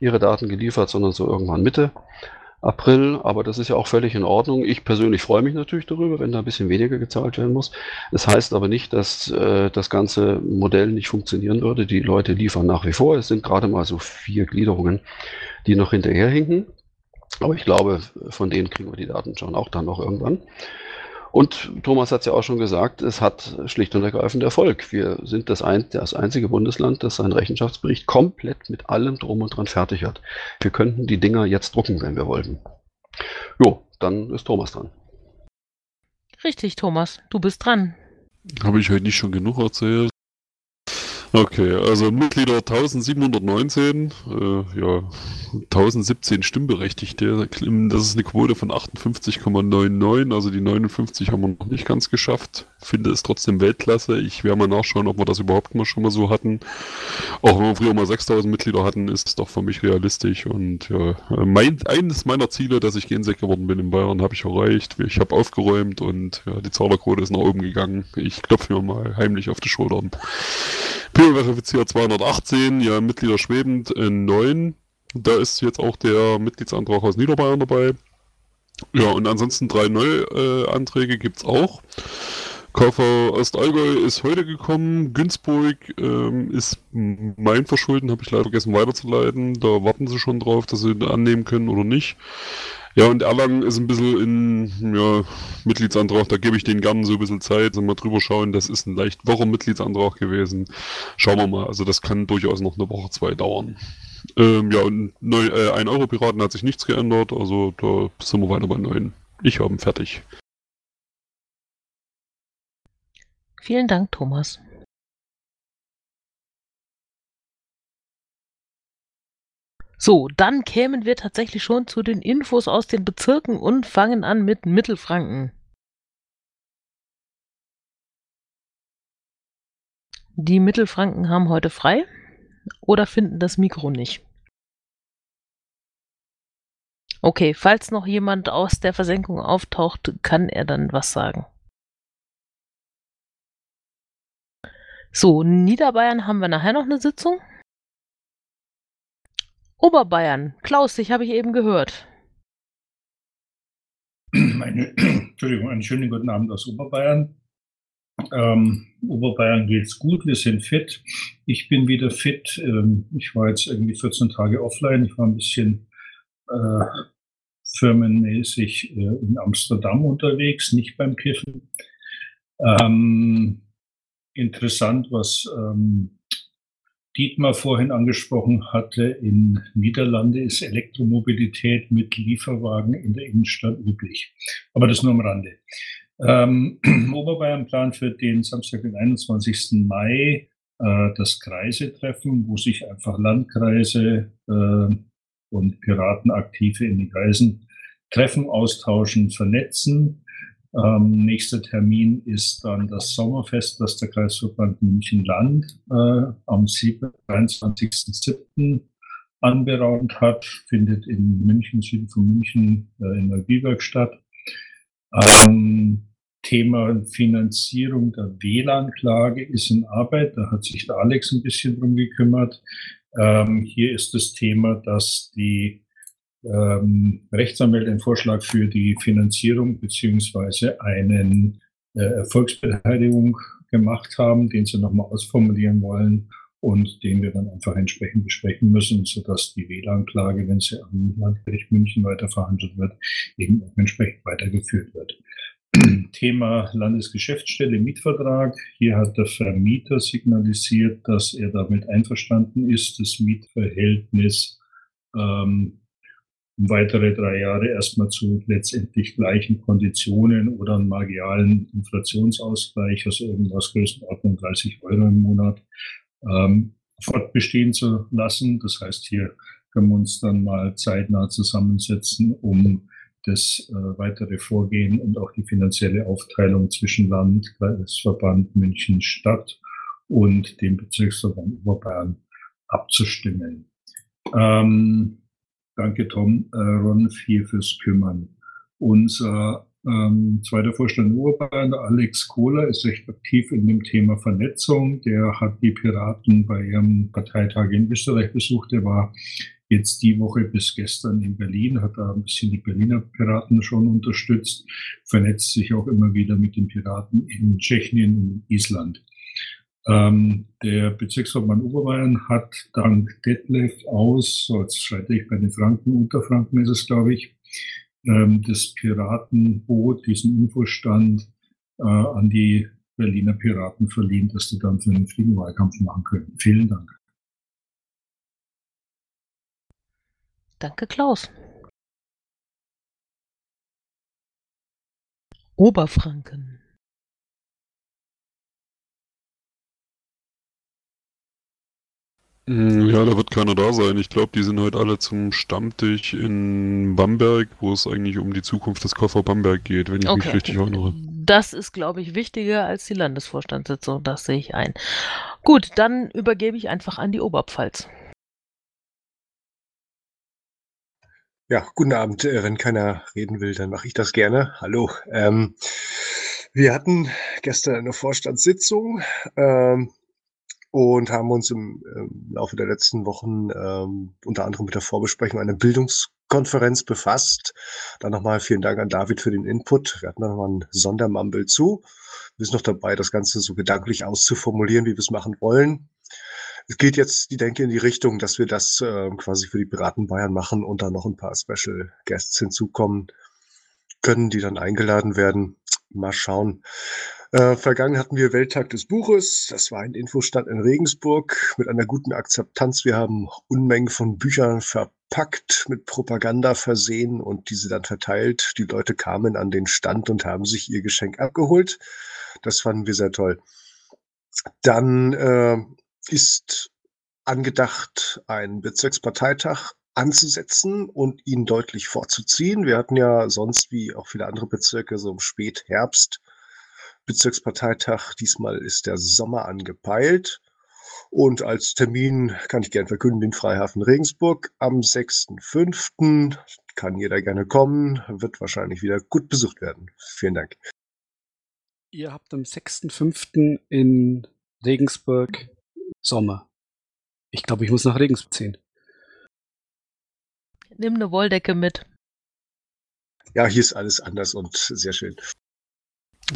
ihre Daten geliefert, sondern so irgendwann Mitte. April, aber das ist ja auch völlig in Ordnung. Ich persönlich freue mich natürlich darüber, wenn da ein bisschen weniger gezahlt werden muss. Das heißt aber nicht, dass äh, das ganze Modell nicht funktionieren würde. Die Leute liefern nach wie vor. Es sind gerade mal so vier Gliederungen, die noch hinterherhinken. Aber ich glaube, von denen kriegen wir die Daten schon auch dann noch irgendwann. Und Thomas hat es ja auch schon gesagt, es hat schlicht und ergreifend Erfolg. Wir sind das, ein, das einzige Bundesland, das seinen Rechenschaftsbericht komplett mit allem drum und dran fertig hat. Wir könnten die Dinger jetzt drucken, wenn wir wollten. Jo, dann ist Thomas dran. Richtig, Thomas, du bist dran. Habe ich heute nicht schon genug erzählt? Okay, also Mitglieder 1719, äh, ja, 1017 Stimmberechtigte. Das ist eine Quote von 58,99, also die 59 haben wir noch nicht ganz geschafft. Finde es trotzdem Weltklasse. Ich werde mal nachschauen, ob wir das überhaupt mal schon mal so hatten. Auch wenn wir früher mal 6000 Mitglieder hatten, ist es doch für mich realistisch. Und ja, mein, eines meiner Ziele, dass ich Gensek geworden bin in Bayern, habe ich erreicht. Ich habe aufgeräumt und ja, die Zahlerquote ist nach oben gegangen. Ich klopfe mir mal heimlich auf die Schultern. Pio verifiziert 218, ja, Mitglieder schwebend äh, 9. Da ist jetzt auch der Mitgliedsantrag aus Niederbayern dabei. Ja, und ansonsten drei neue äh, Anträge gibt es auch. KV Ostallgäu ist heute gekommen. Günzburg ähm, ist mein Verschulden, habe ich leider vergessen weiterzuleiten. Da warten sie schon drauf, dass sie annehmen können oder nicht. Ja, und Erlangen ist ein bisschen in ja, Mitgliedsantrag, da gebe ich denen gerne so ein bisschen Zeit, mal drüber schauen, das ist ein leicht Wochenmitgliedsantrag gewesen. Schauen wir mal, also das kann durchaus noch eine Woche, zwei dauern. Ähm, ja, und neu, äh, 1 Euro Piraten hat sich nichts geändert, also da sind wir weiter bei 9. Ich habe ihn fertig. Vielen Dank, Thomas. So, dann kämen wir tatsächlich schon zu den Infos aus den Bezirken und fangen an mit Mittelfranken. Die Mittelfranken haben heute frei oder finden das Mikro nicht. Okay, falls noch jemand aus der Versenkung auftaucht, kann er dann was sagen. So, Niederbayern haben wir nachher noch eine Sitzung. Oberbayern. Klaus, dich habe ich eben gehört. Eine, Entschuldigung, einen schönen guten Abend aus Oberbayern. Ähm, Oberbayern geht's gut, wir sind fit. Ich bin wieder fit. Ähm, ich war jetzt irgendwie 14 Tage offline. Ich war ein bisschen äh, firmenmäßig äh, in Amsterdam unterwegs, nicht beim Kiffen. Ähm, interessant, was ähm, Dietmar vorhin angesprochen hatte, in Niederlande ist Elektromobilität mit Lieferwagen in der Innenstadt üblich. Aber das nur am Rande. Ähm, Oberbayern plant für den Samstag, den 21. Mai, äh, das Kreisetreffen, wo sich einfach Landkreise äh, und Piratenaktive in den Kreisen treffen, austauschen, vernetzen. Ähm, nächster Termin ist dann das Sommerfest, das der Kreisverband München-Land äh, am 23.07. anberaumt hat, findet in München, Süden von München, äh, in Neubiberg statt. Ähm, Thema Finanzierung der WLAN-Klage ist in Arbeit. Da hat sich der Alex ein bisschen drum gekümmert. Ähm, hier ist das Thema, dass die ähm, Rechtsanwälte einen Vorschlag für die Finanzierung beziehungsweise einen äh, Erfolgsbeteiligung gemacht haben, den sie nochmal ausformulieren wollen und den wir dann einfach entsprechend besprechen müssen, sodass die WLAN-Klage, wenn sie am Landgericht München weiter verhandelt wird, eben auch entsprechend weitergeführt wird. Thema Landesgeschäftsstelle Mietvertrag. Hier hat der Vermieter signalisiert, dass er damit einverstanden ist, das Mietverhältnis ähm, weitere drei Jahre erstmal zu letztendlich gleichen Konditionen oder einen marginalen Inflationsausgleich, also irgendwas Größenordnung 30 Euro im Monat, ähm, fortbestehen zu lassen. Das heißt, hier können wir uns dann mal zeitnah zusammensetzen, um das äh, weitere Vorgehen und auch die finanzielle Aufteilung zwischen Land, Kreisverband München Stadt und dem Bezirksverband Oberbayern abzustimmen. Ähm, Danke, Tom, äh, Ron, hier fürs Kümmern. Unser ähm, zweiter Vorstand Urban, Alex Kohler, ist recht aktiv in dem Thema Vernetzung. Der hat die Piraten bei ihrem Parteitag in Österreich besucht. Der war jetzt die Woche bis gestern in Berlin, hat da ein bisschen die Berliner Piraten schon unterstützt, vernetzt sich auch immer wieder mit den Piraten in Tschechien und Island. Ähm, der Bezirksverband Oberbayern hat dank Detlef aus, so jetzt schreite ich bei den Franken, Unterfranken ist es, glaube ich, ähm, das Piratenboot, diesen Infostand äh, an die Berliner Piraten verliehen, dass die dann für einen vernünftigen Wahlkampf machen können. Vielen Dank. Danke, Klaus. Oberfranken. Ja, da wird keiner da sein. Ich glaube, die sind heute alle zum Stammtisch in Bamberg, wo es eigentlich um die Zukunft des Koffer Bamberg geht, wenn ich mich Okay. richtig erinnere. Das ist, glaube ich, wichtiger als die Landesvorstandssitzung, das sehe ich ein. Gut, dann übergebe ich einfach an die Oberpfalz. Ja, guten Abend. Äh, Wenn keiner reden will, dann mache ich das gerne. Hallo. Ähm, wir hatten gestern eine Vorstandssitzung ähm, und haben uns im, im Laufe der letzten Wochen ähm, unter anderem mit der Vorbesprechung einer Bildungskonferenz befasst. Dann nochmal vielen Dank an David für den Input. Wir hatten nochmal einen Sondermumble zu. Wir sind noch dabei, das Ganze so gedanklich auszuformulieren, wie wir es machen wollen. es geht jetzt die Denke in die Richtung, dass wir das äh, quasi für die Piraten Bayern machen und dann noch ein paar Special Guests hinzukommen können, die dann eingeladen werden. Mal schauen. Äh, vergangen hatten wir Welttag des Buches. Das war ein Infostand in Regensburg mit einer guten Akzeptanz. Wir haben Unmengen von Büchern verpackt, mit Propaganda versehen und diese dann verteilt. Die Leute kamen an den Stand und haben sich ihr Geschenk abgeholt. Das fanden wir sehr toll. Dann äh, ist angedacht, ein Bezirksparteitag anzusetzen und ihn deutlich vorzuziehen. Wir hatten ja sonst wie auch viele andere Bezirke so im Spätherbst Bezirksparteitag. Diesmal ist der Sommer angepeilt. Und als Termin kann ich gern verkünden, den Freihafen Regensburg am 6.5. Kann jeder gerne kommen, wird wahrscheinlich wieder gut besucht werden. Vielen Dank. Ihr habt am 6.5. in Regensburg Sommer. Ich glaube, ich muss nach Regensburg ziehen. Nimm eine Wolldecke mit. Ja, hier ist alles anders und sehr schön.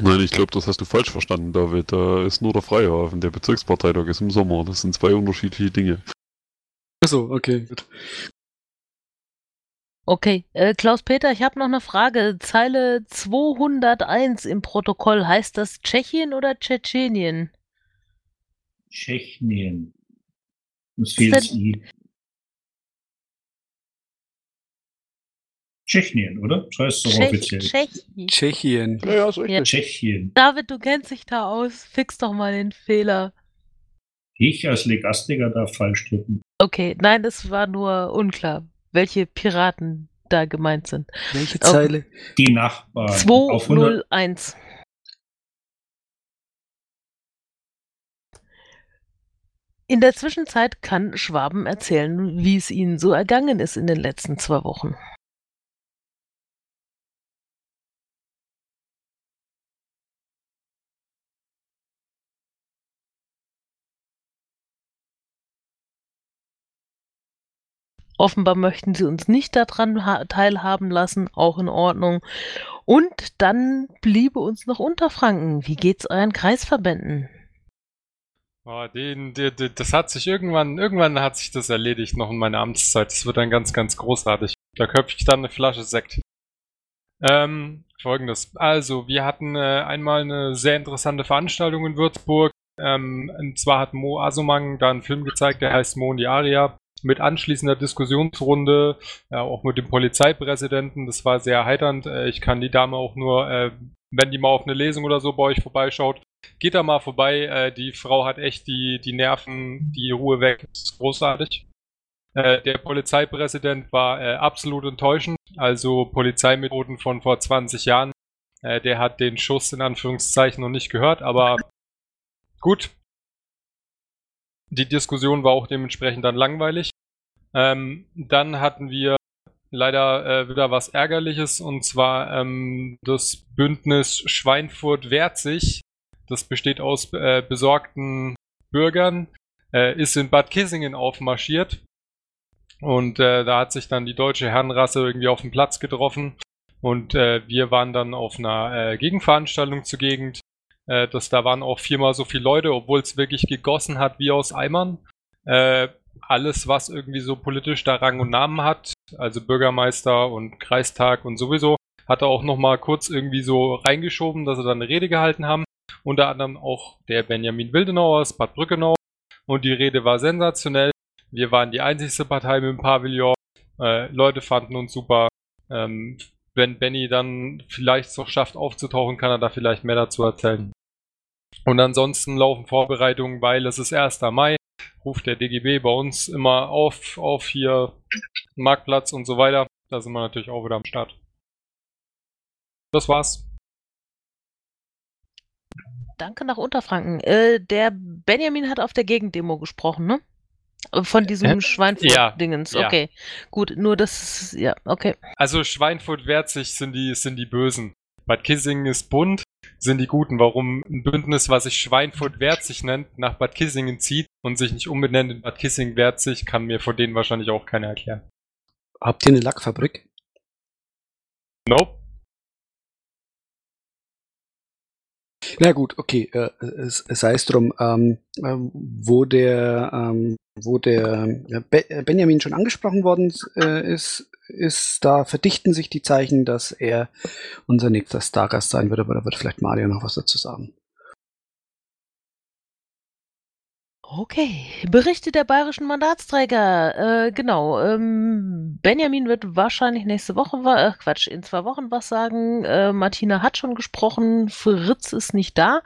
Nein, ich glaube, das hast du falsch verstanden, David. Da ist nur der Freihafen. Der Bezirksparteitag ist im Sommer. Das sind zwei unterschiedliche Dinge. Achso, okay. Gut. Okay, äh, Klaus-Peter, ich habe noch eine Frage. Zeile 201 im Protokoll, heißt das Tschechien oder Tschetschenien? Tschechien. Fehlt das- das I. Tschechien, oder? Das heißt doch Tschech- offiziell. Tschechien. Tschechien. Ja, ja, ist Ja. Tschechien. David, du kennst dich da aus. Fix doch mal den Fehler. Ich als Legastiker darf falsch tippen. Okay, nein, das war nur unklar, welche Piraten da gemeint sind. Welche Okay. Zeile? Die Nachbarn. Auf 100 201. In der Zwischenzeit kann Schwaben erzählen, wie es ihnen so ergangen ist in den letzten zwei Wochen. Offenbar möchten sie uns nicht daran ha- teilhaben lassen, auch in Ordnung. Und dann bliebe uns noch Unterfranken. Wie geht's euren Kreisverbänden? Oh, den, den, den, das hat sich irgendwann, irgendwann hat sich das erledigt, noch in meiner Amtszeit. Das wird dann ganz, ganz großartig. Da köpfe ich dann eine Flasche Sekt. Ähm, folgendes. Also, wir hatten äh, einmal eine sehr interessante Veranstaltung in Würzburg. Ähm, und zwar hat Mo Asumang da einen Film gezeigt, der heißt Mo und die Aria. Mit anschließender Diskussionsrunde, äh, auch mit dem Polizeipräsidenten. Das war sehr erheiternd. Äh, ich kann die Dame auch nur, äh, wenn die mal auf eine Lesung oder so bei euch vorbeischaut, geht da mal vorbei. Äh, die Frau hat echt die, die Nerven, die Ruhe weg. Das ist großartig. Äh, der Polizeipräsident war äh, absolut enttäuschend. Also Polizeimethoden von vor 20 Jahren. Der hat den Schuss in Anführungszeichen noch nicht gehört, aber gut. Die Diskussion war auch dementsprechend dann langweilig. Ähm, dann hatten wir leider äh, wieder was Ärgerliches und zwar ähm, das Bündnis Schweinfurt wehrt sich. Das besteht aus äh, besorgten Bürgern, äh, ist in Bad Kissingen aufmarschiert und äh, da hat sich dann die deutsche Herrenrasse irgendwie auf dem Platz getroffen und äh, wir waren dann auf einer äh, Gegenveranstaltung zur Gegend. Äh, das, da waren auch viermal so viele Leute, obwohl es wirklich gegossen hat wie aus Eimern. Alles, was irgendwie so politisch da Rang und Namen hat, also Bürgermeister und Kreistag und sowieso, hat er auch nochmal kurz irgendwie so reingeschoben, dass sie dann eine Rede gehalten haben. Unter anderem auch der Benjamin Wildenau aus Bad Brückenau. Und die Rede war sensationell. Wir waren die einzigste Partei mit dem Pavillon. Äh, Leute fanden uns super. Ähm, wenn Benny dann vielleicht es noch schafft aufzutauchen, kann er da vielleicht mehr dazu erzählen. Und ansonsten laufen Vorbereitungen, weil es ist 1. Mai, ruft der DGB bei uns immer auf, auf hier Marktplatz und so weiter. Da sind wir natürlich auch wieder am Start. Das war's. Danke nach Unterfranken. Äh, der Benjamin hat auf der Gegendemo gesprochen, ne? Von diesem Schweinfurt-Dingens. ja, ja. Okay, gut. Nur das, ja, okay. Also Schweinfurt wehrt sich, sind die, sind die Bösen. Bad Kissingen ist bunt, sind die Guten. Warum ein Bündnis, was sich Schweinfurt sich nennt, nach Bad Kissingen zieht und sich nicht umbenennt in Bad Kissingen sich, kann mir von denen wahrscheinlich auch keiner erklären. Habt ihr eine Lackfabrik? Nope. Na gut, okay, äh, es, es sei es drum, ähm, ähm, wo der, ähm, wo der äh, Be äh, Benjamin schon angesprochen worden äh, ist, ist, da verdichten sich die Zeichen, dass er unser nächster Stargast sein wird, aber da wird vielleicht Mario noch was dazu sagen. Okay, Berichte der bayerischen Mandatsträger. Äh, genau. Ähm, Benjamin wird wahrscheinlich nächste Woche, äh, Quatsch, in zwei Wochen was sagen. Äh, Martina hat schon gesprochen. Fritz ist nicht da.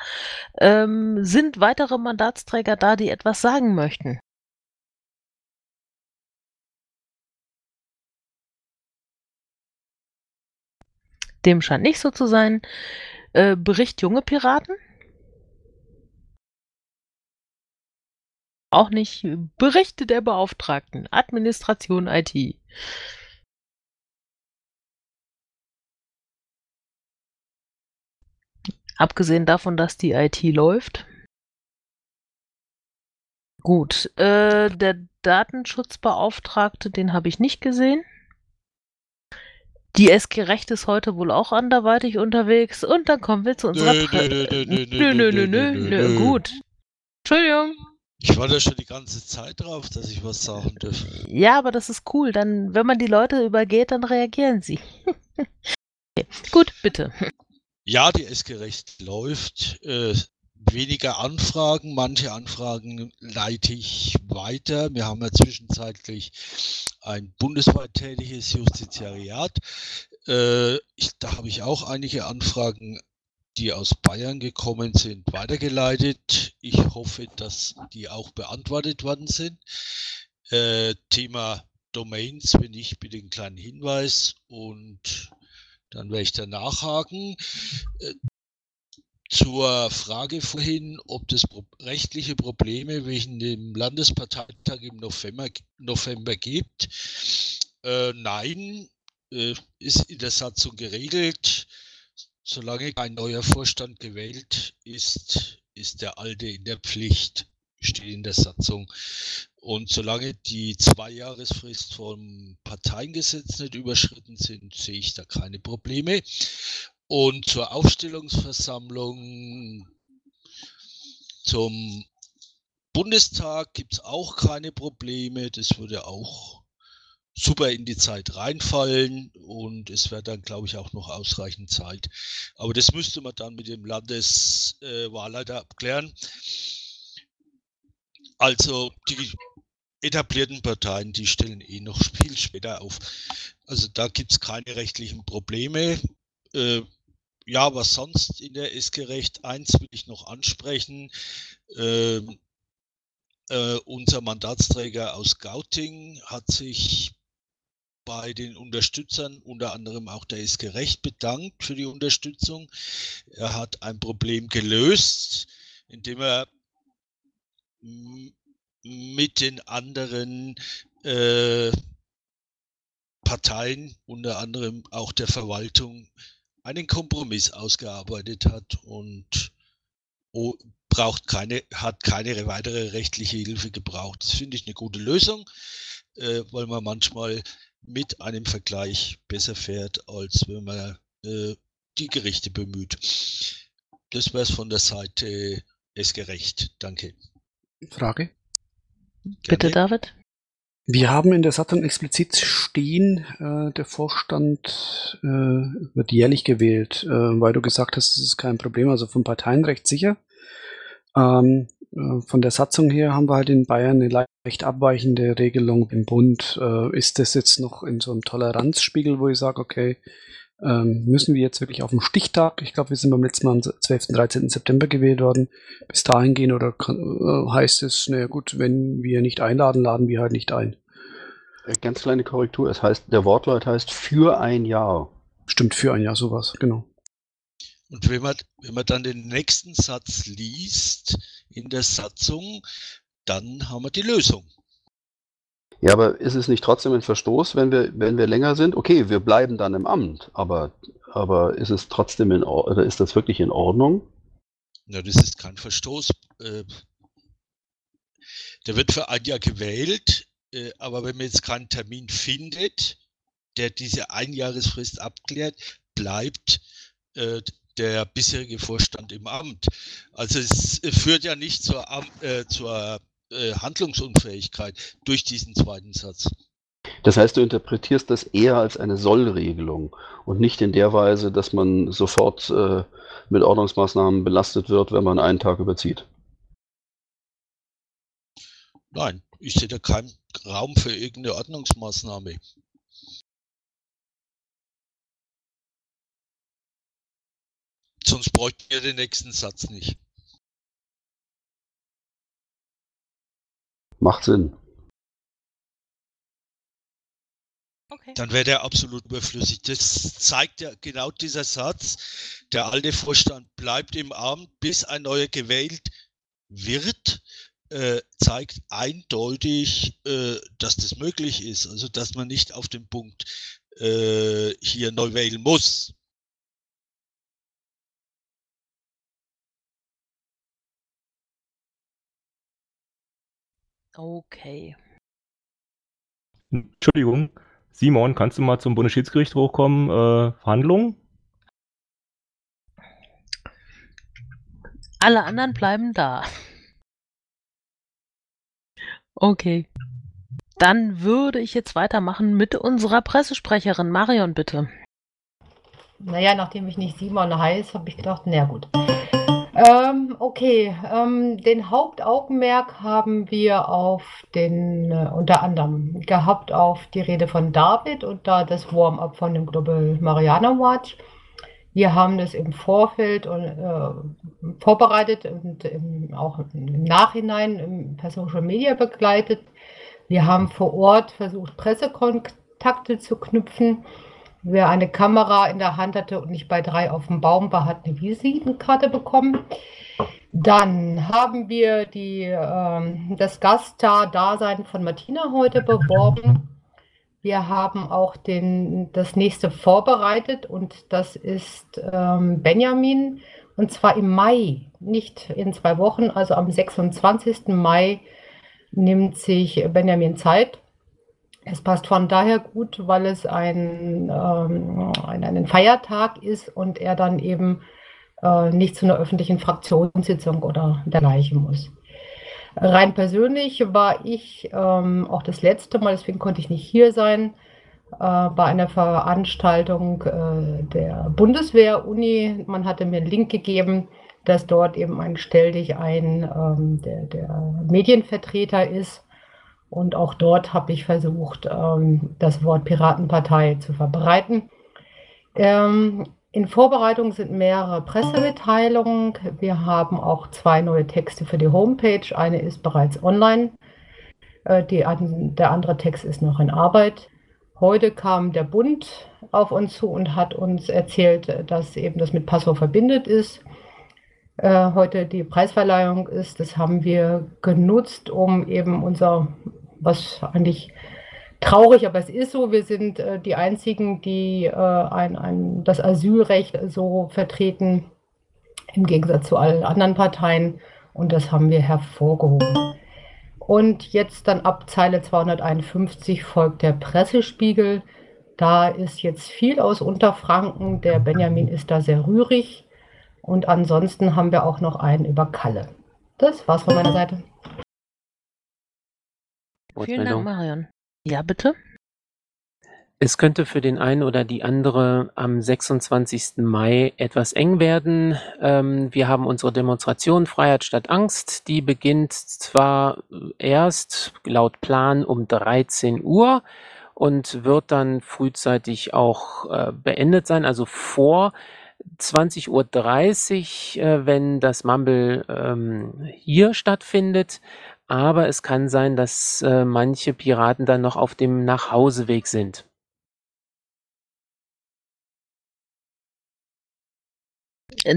Ähm, sind weitere Mandatsträger da, die etwas sagen möchten? Dem scheint nicht so zu sein. Äh, Bericht junge Piraten? Auch nicht Berichte der Beauftragten, Administration IT. Abgesehen davon, dass die IT läuft. Gut, äh, der Datenschutzbeauftragte, den habe ich nicht gesehen. Die SG Recht ist heute wohl auch anderweitig unterwegs und dann kommen wir zu unserer Nö, Pre nö, nö, nö, nö, nö, nö, nö, nö, nö, nö. gut. Entschuldigung. Ich war da schon die ganze Zeit drauf, dass ich was sagen darf. Ja, aber das ist cool. Dann, wenn man die Leute übergeht, dann reagieren sie. okay. Gut, bitte. Ja, die SG Recht läuft. Äh, weniger Anfragen. Manche Anfragen leite ich weiter. Wir haben ja zwischenzeitlich ein bundesweit tätiges Justiziariat. Äh, ich, da habe ich auch einige Anfragen, die aus Bayern gekommen sind, weitergeleitet. Ich hoffe, dass die auch beantwortet worden sind. Äh, Thema Domains, wenn ich bitte einen kleinen Hinweis und dann werde ich da nachhaken. Äh, zur Frage vorhin, ob pro rechtliche Probleme wegen dem Landesparteitag im November, November gibt. Äh, nein, äh, ist in der Satzung geregelt. Solange kein neuer Vorstand gewählt ist, ist der alte in der Pflicht, steht in der Satzung. Und solange die Zweijahresfrist vom Parteiengesetz nicht überschritten sind, sehe ich da keine Probleme. Und zur Aufstellungsversammlung zum Bundestag gibt es auch keine Probleme. Das würde auch super in die Zeit reinfallen und es wäre dann, glaube ich, auch noch ausreichend Zeit. Aber das müsste man dann mit dem Landeswahlleiter äh, abklären. Also die etablierten Parteien, die stellen eh noch viel später auf. Also da gibt es keine rechtlichen Probleme. Äh, ja, was sonst in der ist gerecht? Eins will ich noch ansprechen. Ähm, äh, unser Mandatsträger aus Gauting hat sich bei den Unterstützern, unter anderem auch der ist gerecht, bedankt für die Unterstützung. Er hat ein Problem gelöst, indem er mit den anderen äh, Parteien, unter anderem auch der Verwaltung, einen Kompromiss ausgearbeitet hat und braucht keine, hat keine weitere rechtliche Hilfe gebraucht. Das finde ich eine gute Lösung, äh, weil man manchmal mit einem Vergleich besser fährt, als wenn man äh, die Gerichte bemüht. Das wäre es von der Seite es gerecht. Danke. Frage? Bitte, David. Wir haben in der Satzung explizit stehen, äh, der Vorstand äh, wird jährlich gewählt, äh, weil du gesagt hast, das ist kein Problem, also vom Parteienrecht sicher. Ähm, äh, von der Satzung her haben wir halt in Bayern eine leicht abweichende Regelung im Bund. Äh, ist das jetzt noch in so einem Toleranzspiegel, wo ich sage, okay, ähm, müssen wir jetzt wirklich auf den Stichtag, ich glaube, wir sind beim letzten Mal am 12. 13. September gewählt worden, bis dahin gehen oder kann, äh, heißt es, naja gut, wenn wir nicht einladen, laden wir halt nicht ein. Ganz kleine Korrektur, es heißt, der Wortlaut heißt für ein Jahr. Stimmt, für ein Jahr sowas, genau. Und wenn man, wenn man dann den nächsten Satz liest in der Satzung, dann haben wir die Lösung. Ja, aber ist es nicht trotzdem ein Verstoß, wenn wir, wenn wir länger sind? Okay, wir bleiben dann im Amt, aber, aber ist es trotzdem in Ordnung, oder ist das wirklich in Ordnung? Na, das ist kein Verstoß. Äh, der wird für ein Jahr gewählt, äh, aber wenn man jetzt keinen Termin findet, der diese Einjahresfrist abklärt, bleibt äh, der bisherige Vorstand im Amt. Also es führt ja nicht zur, Am äh, zur äh, Handlungsunfähigkeit durch diesen zweiten Satz. Das heißt, du interpretierst das eher als eine Sollregelung und nicht in der Weise, dass man sofort äh, mit Ordnungsmaßnahmen belastet wird, wenn man einen Tag überzieht. Nein, ich sehe da keinen Raum für irgendeine Ordnungsmaßnahme. Sonst bräuchten wir den nächsten Satz nicht. Macht Sinn. Okay. Dann wäre der absolut überflüssig. Das zeigt ja genau dieser Satz. Der alte Vorstand bleibt im Amt, bis ein neuer gewählt wird, äh, zeigt eindeutig, äh, dass das möglich ist. Also, dass man nicht auf den Punkt äh, hier neu wählen muss. Okay. Entschuldigung, Simon, kannst du mal zum Bundesschiedsgericht hochkommen? Äh, Verhandlungen? Alle anderen bleiben da. Okay. Dann würde ich jetzt weitermachen mit unserer Pressesprecherin. Marion, bitte. Naja, nachdem ich nicht Simon heiße, habe ich gedacht, na gut. Ähm, okay, ähm, den Hauptaugenmerk haben wir auf den, äh, unter anderem gehabt auf die Rede von David und da das Warm-up von dem Global Mariana Watch. Wir haben das im Vorfeld und, äh, vorbereitet und im, auch im Nachhinein per Social Media begleitet. Wir haben vor Ort versucht, Pressekontakte zu knüpfen. Wer eine Kamera in der Hand hatte und nicht bei drei auf dem Baum war, hat eine Visitenkarte bekommen. Dann haben wir die, ähm, das Gaststar-Dasein von Martina heute beworben. Wir haben auch den, das nächste vorbereitet und das ist ähm, Benjamin und zwar im Mai, nicht in zwei Wochen, also am 26. Mai nimmt sich Benjamin Zeit es passt von daher gut, weil es ein, ähm, ein, ein Feiertag ist und er dann eben äh, nicht zu einer öffentlichen Fraktionssitzung oder dergleichen muss. Rein persönlich war ich ähm, auch das letzte Mal, deswegen konnte ich nicht hier sein, äh, bei einer Veranstaltung äh, der Bundeswehr-Uni. Man hatte mir einen Link gegeben, dass dort eben ein Stell dich ein ähm, der, der Medienvertreter ist. Und auch dort habe ich versucht, ähm, das Wort Piratenpartei zu verbreiten. Ähm, in Vorbereitung sind mehrere Pressemitteilungen. Wir haben auch zwei neue Texte für die Homepage. Eine ist bereits online. Äh, die, der andere Text ist noch in Arbeit. Heute kam der Bund auf uns zu und hat uns erzählt, dass eben das mit Passau verbindet ist äh, heute die Preisverleihung ist. Das haben wir genutzt, um eben unser was eigentlich traurig, aber es ist so, wir sind äh, die Einzigen, die äh, ein, ein, das Asylrecht so vertreten, im Gegensatz zu allen anderen Parteien. Und das haben wir hervorgehoben. Und jetzt dann ab Zeile 251 folgt der Pressespiegel. Da ist jetzt viel aus Unterfranken. Der Benjamin ist da sehr rührig. Und ansonsten haben wir auch noch einen über Kalle. Das war's von meiner Seite. Vielen Dank, Marion. Ja, bitte? Es könnte für den einen oder die andere am 26. Mai etwas eng werden. Ähm, wir haben unsere Demonstration Freiheit statt Angst. Die beginnt zwar erst laut Plan um 13 Uhr und wird dann frühzeitig auch äh, beendet sein, also vor 20.30 Uhr, äh, wenn das Mumble ähm, hier stattfindet. Aber es kann sein, dass äh, manche Piraten dann noch auf dem Nachhauseweg sind.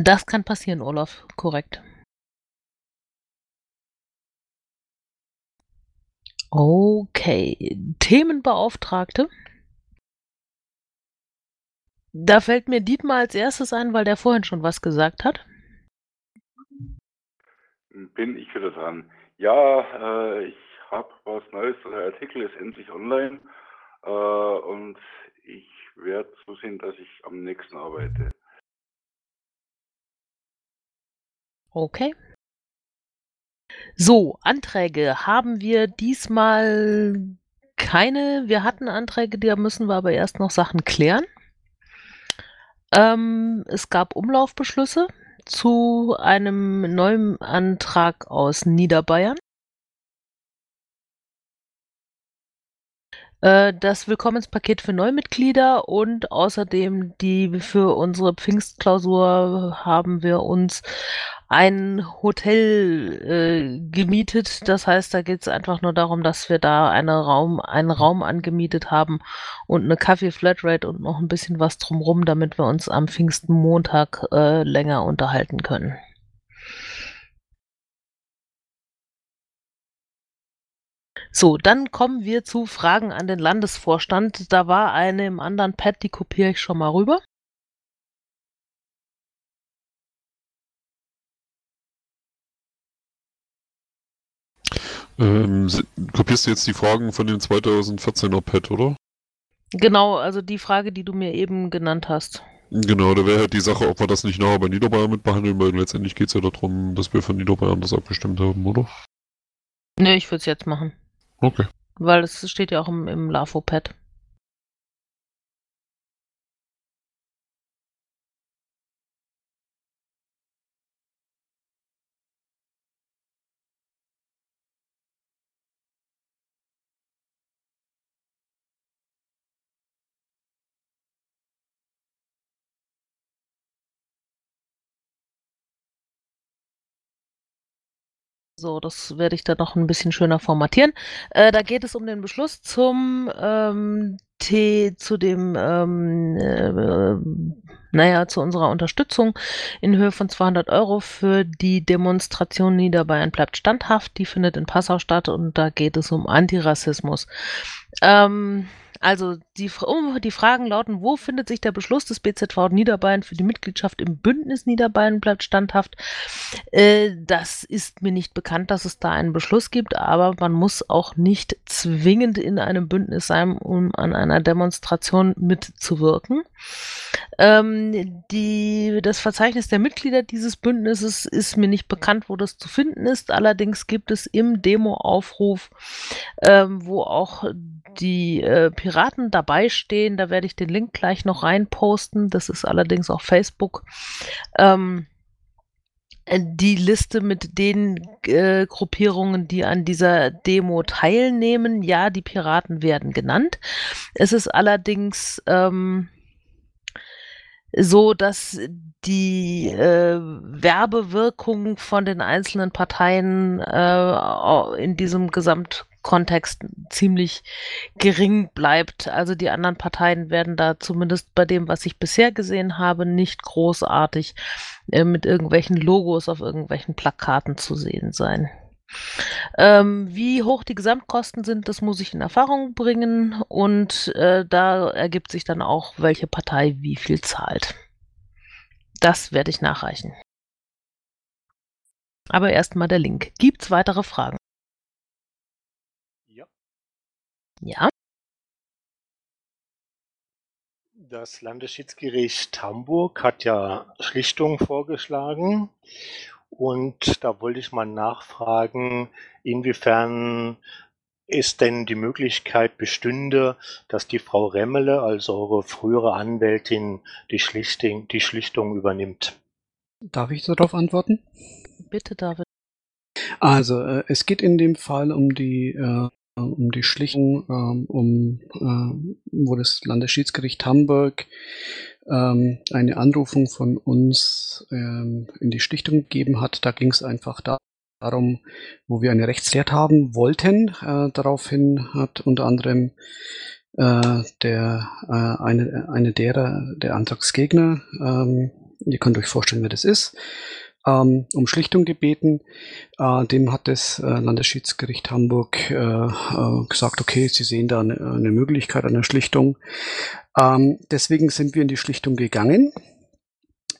Das kann passieren, Olaf, korrekt. Okay, Themenbeauftragte. Da fällt mir Dietmar als erstes ein, weil der vorhin schon was gesagt hat. Bin ich wieder dran. Ja, äh, ich habe was Neues. Der Artikel ist endlich online äh, und ich werde zusehen, dass ich am nächsten arbeite. Okay. So, Anträge haben wir diesmal keine. Wir hatten Anträge, da müssen wir aber erst noch Sachen klären. Ähm, es gab Umlaufbeschlüsse zu einem neuen Antrag aus Niederbayern. Äh, das Willkommenspaket für Neumitglieder und außerdem die für unsere Pfingstklausur haben wir uns ein Hotel äh, gemietet. Das heißt, da geht es einfach nur darum, dass wir da eine Raum, einen Raum angemietet haben und eine Kaffee-Flatrate und noch ein bisschen was drumrum, damit wir uns am Pfingstenmontag äh, länger unterhalten können. So, dann kommen wir zu Fragen an den Landesvorstand. Da war eine im anderen Pad, die kopiere ich schon mal rüber. Ähm, si- kopierst du jetzt die Fragen von dem 2014er Pad, oder? Genau, also die Frage, die du mir eben genannt hast. Genau, da wäre halt die Sache, ob wir das nicht nachher bei Niederbayern mit behandeln, weil letztendlich geht es ja darum, dass wir von Niederbayern das abgestimmt haben, oder? Ne, ich würde es jetzt machen. Okay. Weil es steht ja auch im, im LAFO-Pad. So, das werde ich dann noch ein bisschen schöner formatieren. Äh, da geht es um den Beschluss zum ähm, T, zu dem, ähm, äh, naja, zu unserer Unterstützung in Höhe von 200 Euro für die Demonstration Niederbayern bleibt standhaft. Die findet in Passau statt und da geht es um Antirassismus. Ähm, also die, die Fragen lauten, wo findet sich der Beschluss des BZV Niederbayern für die Mitgliedschaft im Bündnis Niederbayern bleibt standhaft? Äh, das ist mir nicht bekannt, dass es da einen Beschluss gibt, aber man muss auch nicht zwingend in einem Bündnis sein, um an einer Demonstration mitzuwirken. Ähm, die, das Verzeichnis der Mitglieder dieses Bündnisses ist mir nicht bekannt, wo das zu finden ist. Allerdings gibt es im Demo-Aufruf, ähm, wo auch die äh, Piraten dabei stehen. Da werde ich den Link gleich noch reinposten. Das ist allerdings auf Facebook. Ähm, äh, die Liste mit den äh, Gruppierungen, die an dieser Demo teilnehmen. Ja, die Piraten werden genannt. Es ist allerdings ähm, so, dass die äh, Werbewirkung von den einzelnen Parteien äh, in diesem Gesamtkontext ziemlich gering bleibt. Also die anderen Parteien werden da zumindest bei dem, was ich bisher gesehen habe, nicht großartig äh, mit irgendwelchen Logos auf irgendwelchen Plakaten zu sehen sein. Ähm, wie hoch die Gesamtkosten sind, das muss ich in Erfahrung bringen und äh, da ergibt sich dann auch, welche Partei wie viel zahlt. Das werde ich nachreichen. Aber erstmal der Link. Gibt's weitere Fragen? Ja. Ja. Das Landesschiedsgericht Hamburg hat ja Schlichtung vorgeschlagen und da wollte ich mal nachfragen, inwiefern es denn die Möglichkeit bestünde, dass die Frau Remmele, also eure frühere Anwältin, die Schlichtung, die Schlichtung übernimmt. Darf ich darauf antworten? Bitte, David. Also, äh, es geht in dem Fall um die, äh, um die Schlichtung, ähm, um, äh, wo das Landesschiedsgericht Hamburg ähm, eine Anrufung von uns ähm, in die Schlichtung gegeben hat. Da ging es einfach da, darum, wo wir eine Rechtslehre haben wollten. Äh, daraufhin hat unter anderem äh, der äh, eine, eine derer, der Antragsgegner, ähm, ihr könnt euch vorstellen, wer das ist, ähm, um Schlichtung gebeten. Äh, dem hat das äh, Landesschiedsgericht Hamburg äh, äh, gesagt, okay, sie sehen da eine, eine Möglichkeit einer Schlichtung. Ähm, deswegen sind wir in die Schlichtung gegangen.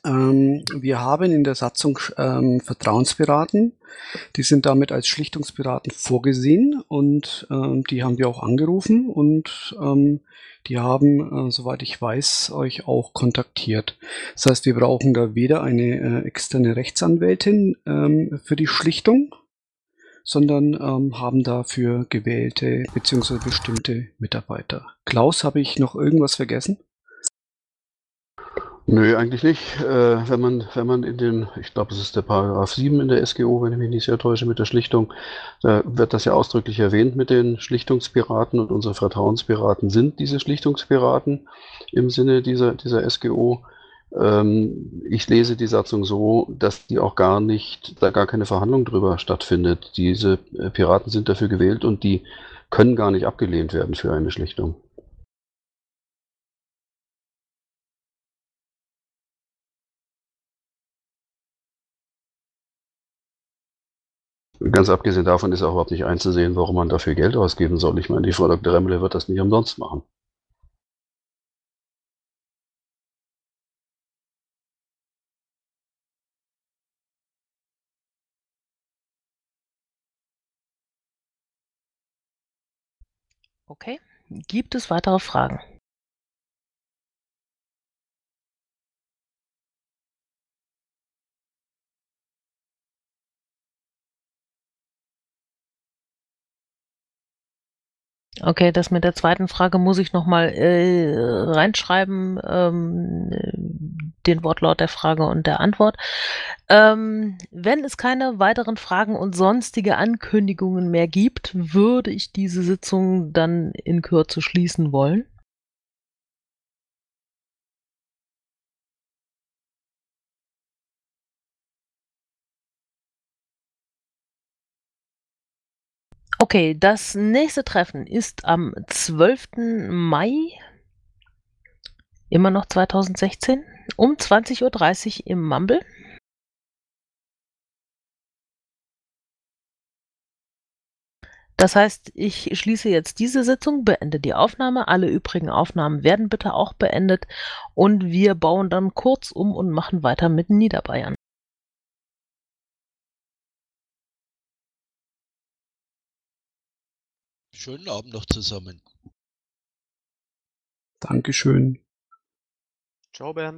Ähm, wir haben in der Satzung ähm, Vertrauensberaten. Die sind damit als Schlichtungsberaten vorgesehen und ähm, die haben wir auch angerufen und ähm, die haben, äh, soweit ich weiß, euch auch kontaktiert. Das heißt, wir brauchen da weder eine äh, externe Rechtsanwältin ähm, für die Schlichtung, sondern ähm, haben dafür gewählte bzw. bestimmte Mitarbeiter. Klaus, habe ich noch irgendwas vergessen? Nö, eigentlich nicht. Äh, wenn man, wenn man in den, ich glaube, es ist der Paragraph 7 in der SGO, wenn ich mich nicht sehr täusche, mit der Schlichtung, da wird das ja ausdrücklich erwähnt mit den Schlichtungspiraten und unsere Vertrauenspiraten sind diese Schlichtungspiraten im Sinne dieser, dieser SGO. Ähm, ich lese die Satzung so, dass die auch gar nicht, da gar keine Verhandlung drüber stattfindet. Diese äh, Piraten sind dafür gewählt und die können gar nicht abgelehnt werden für eine Schlichtung. Ganz abgesehen davon ist auch überhaupt nicht einzusehen, warum man dafür Geld ausgeben soll. Ich meine, die Frau Dr. Remmele wird das nicht umsonst machen. Okay. Gibt es weitere Fragen? Okay, das mit der zweiten Frage muss ich noch mal äh, reinschreiben, ähm, den Wortlaut der Frage und der Antwort. Ähm, wenn es keine weiteren Fragen und sonstige Ankündigungen mehr gibt, würde ich diese Sitzung dann in Kürze schließen wollen. Okay, das nächste Treffen ist am 12. Mai, immer noch 2016, um 20.30 Uhr im Mumble. Das heißt, ich schließe jetzt diese Sitzung, beende die Aufnahme. Alle übrigen Aufnahmen werden bitte auch beendet und wir bauen dann kurz um und machen weiter mit Niederbayern. Schönen Abend noch zusammen. Dankeschön. Ciao, Bernd.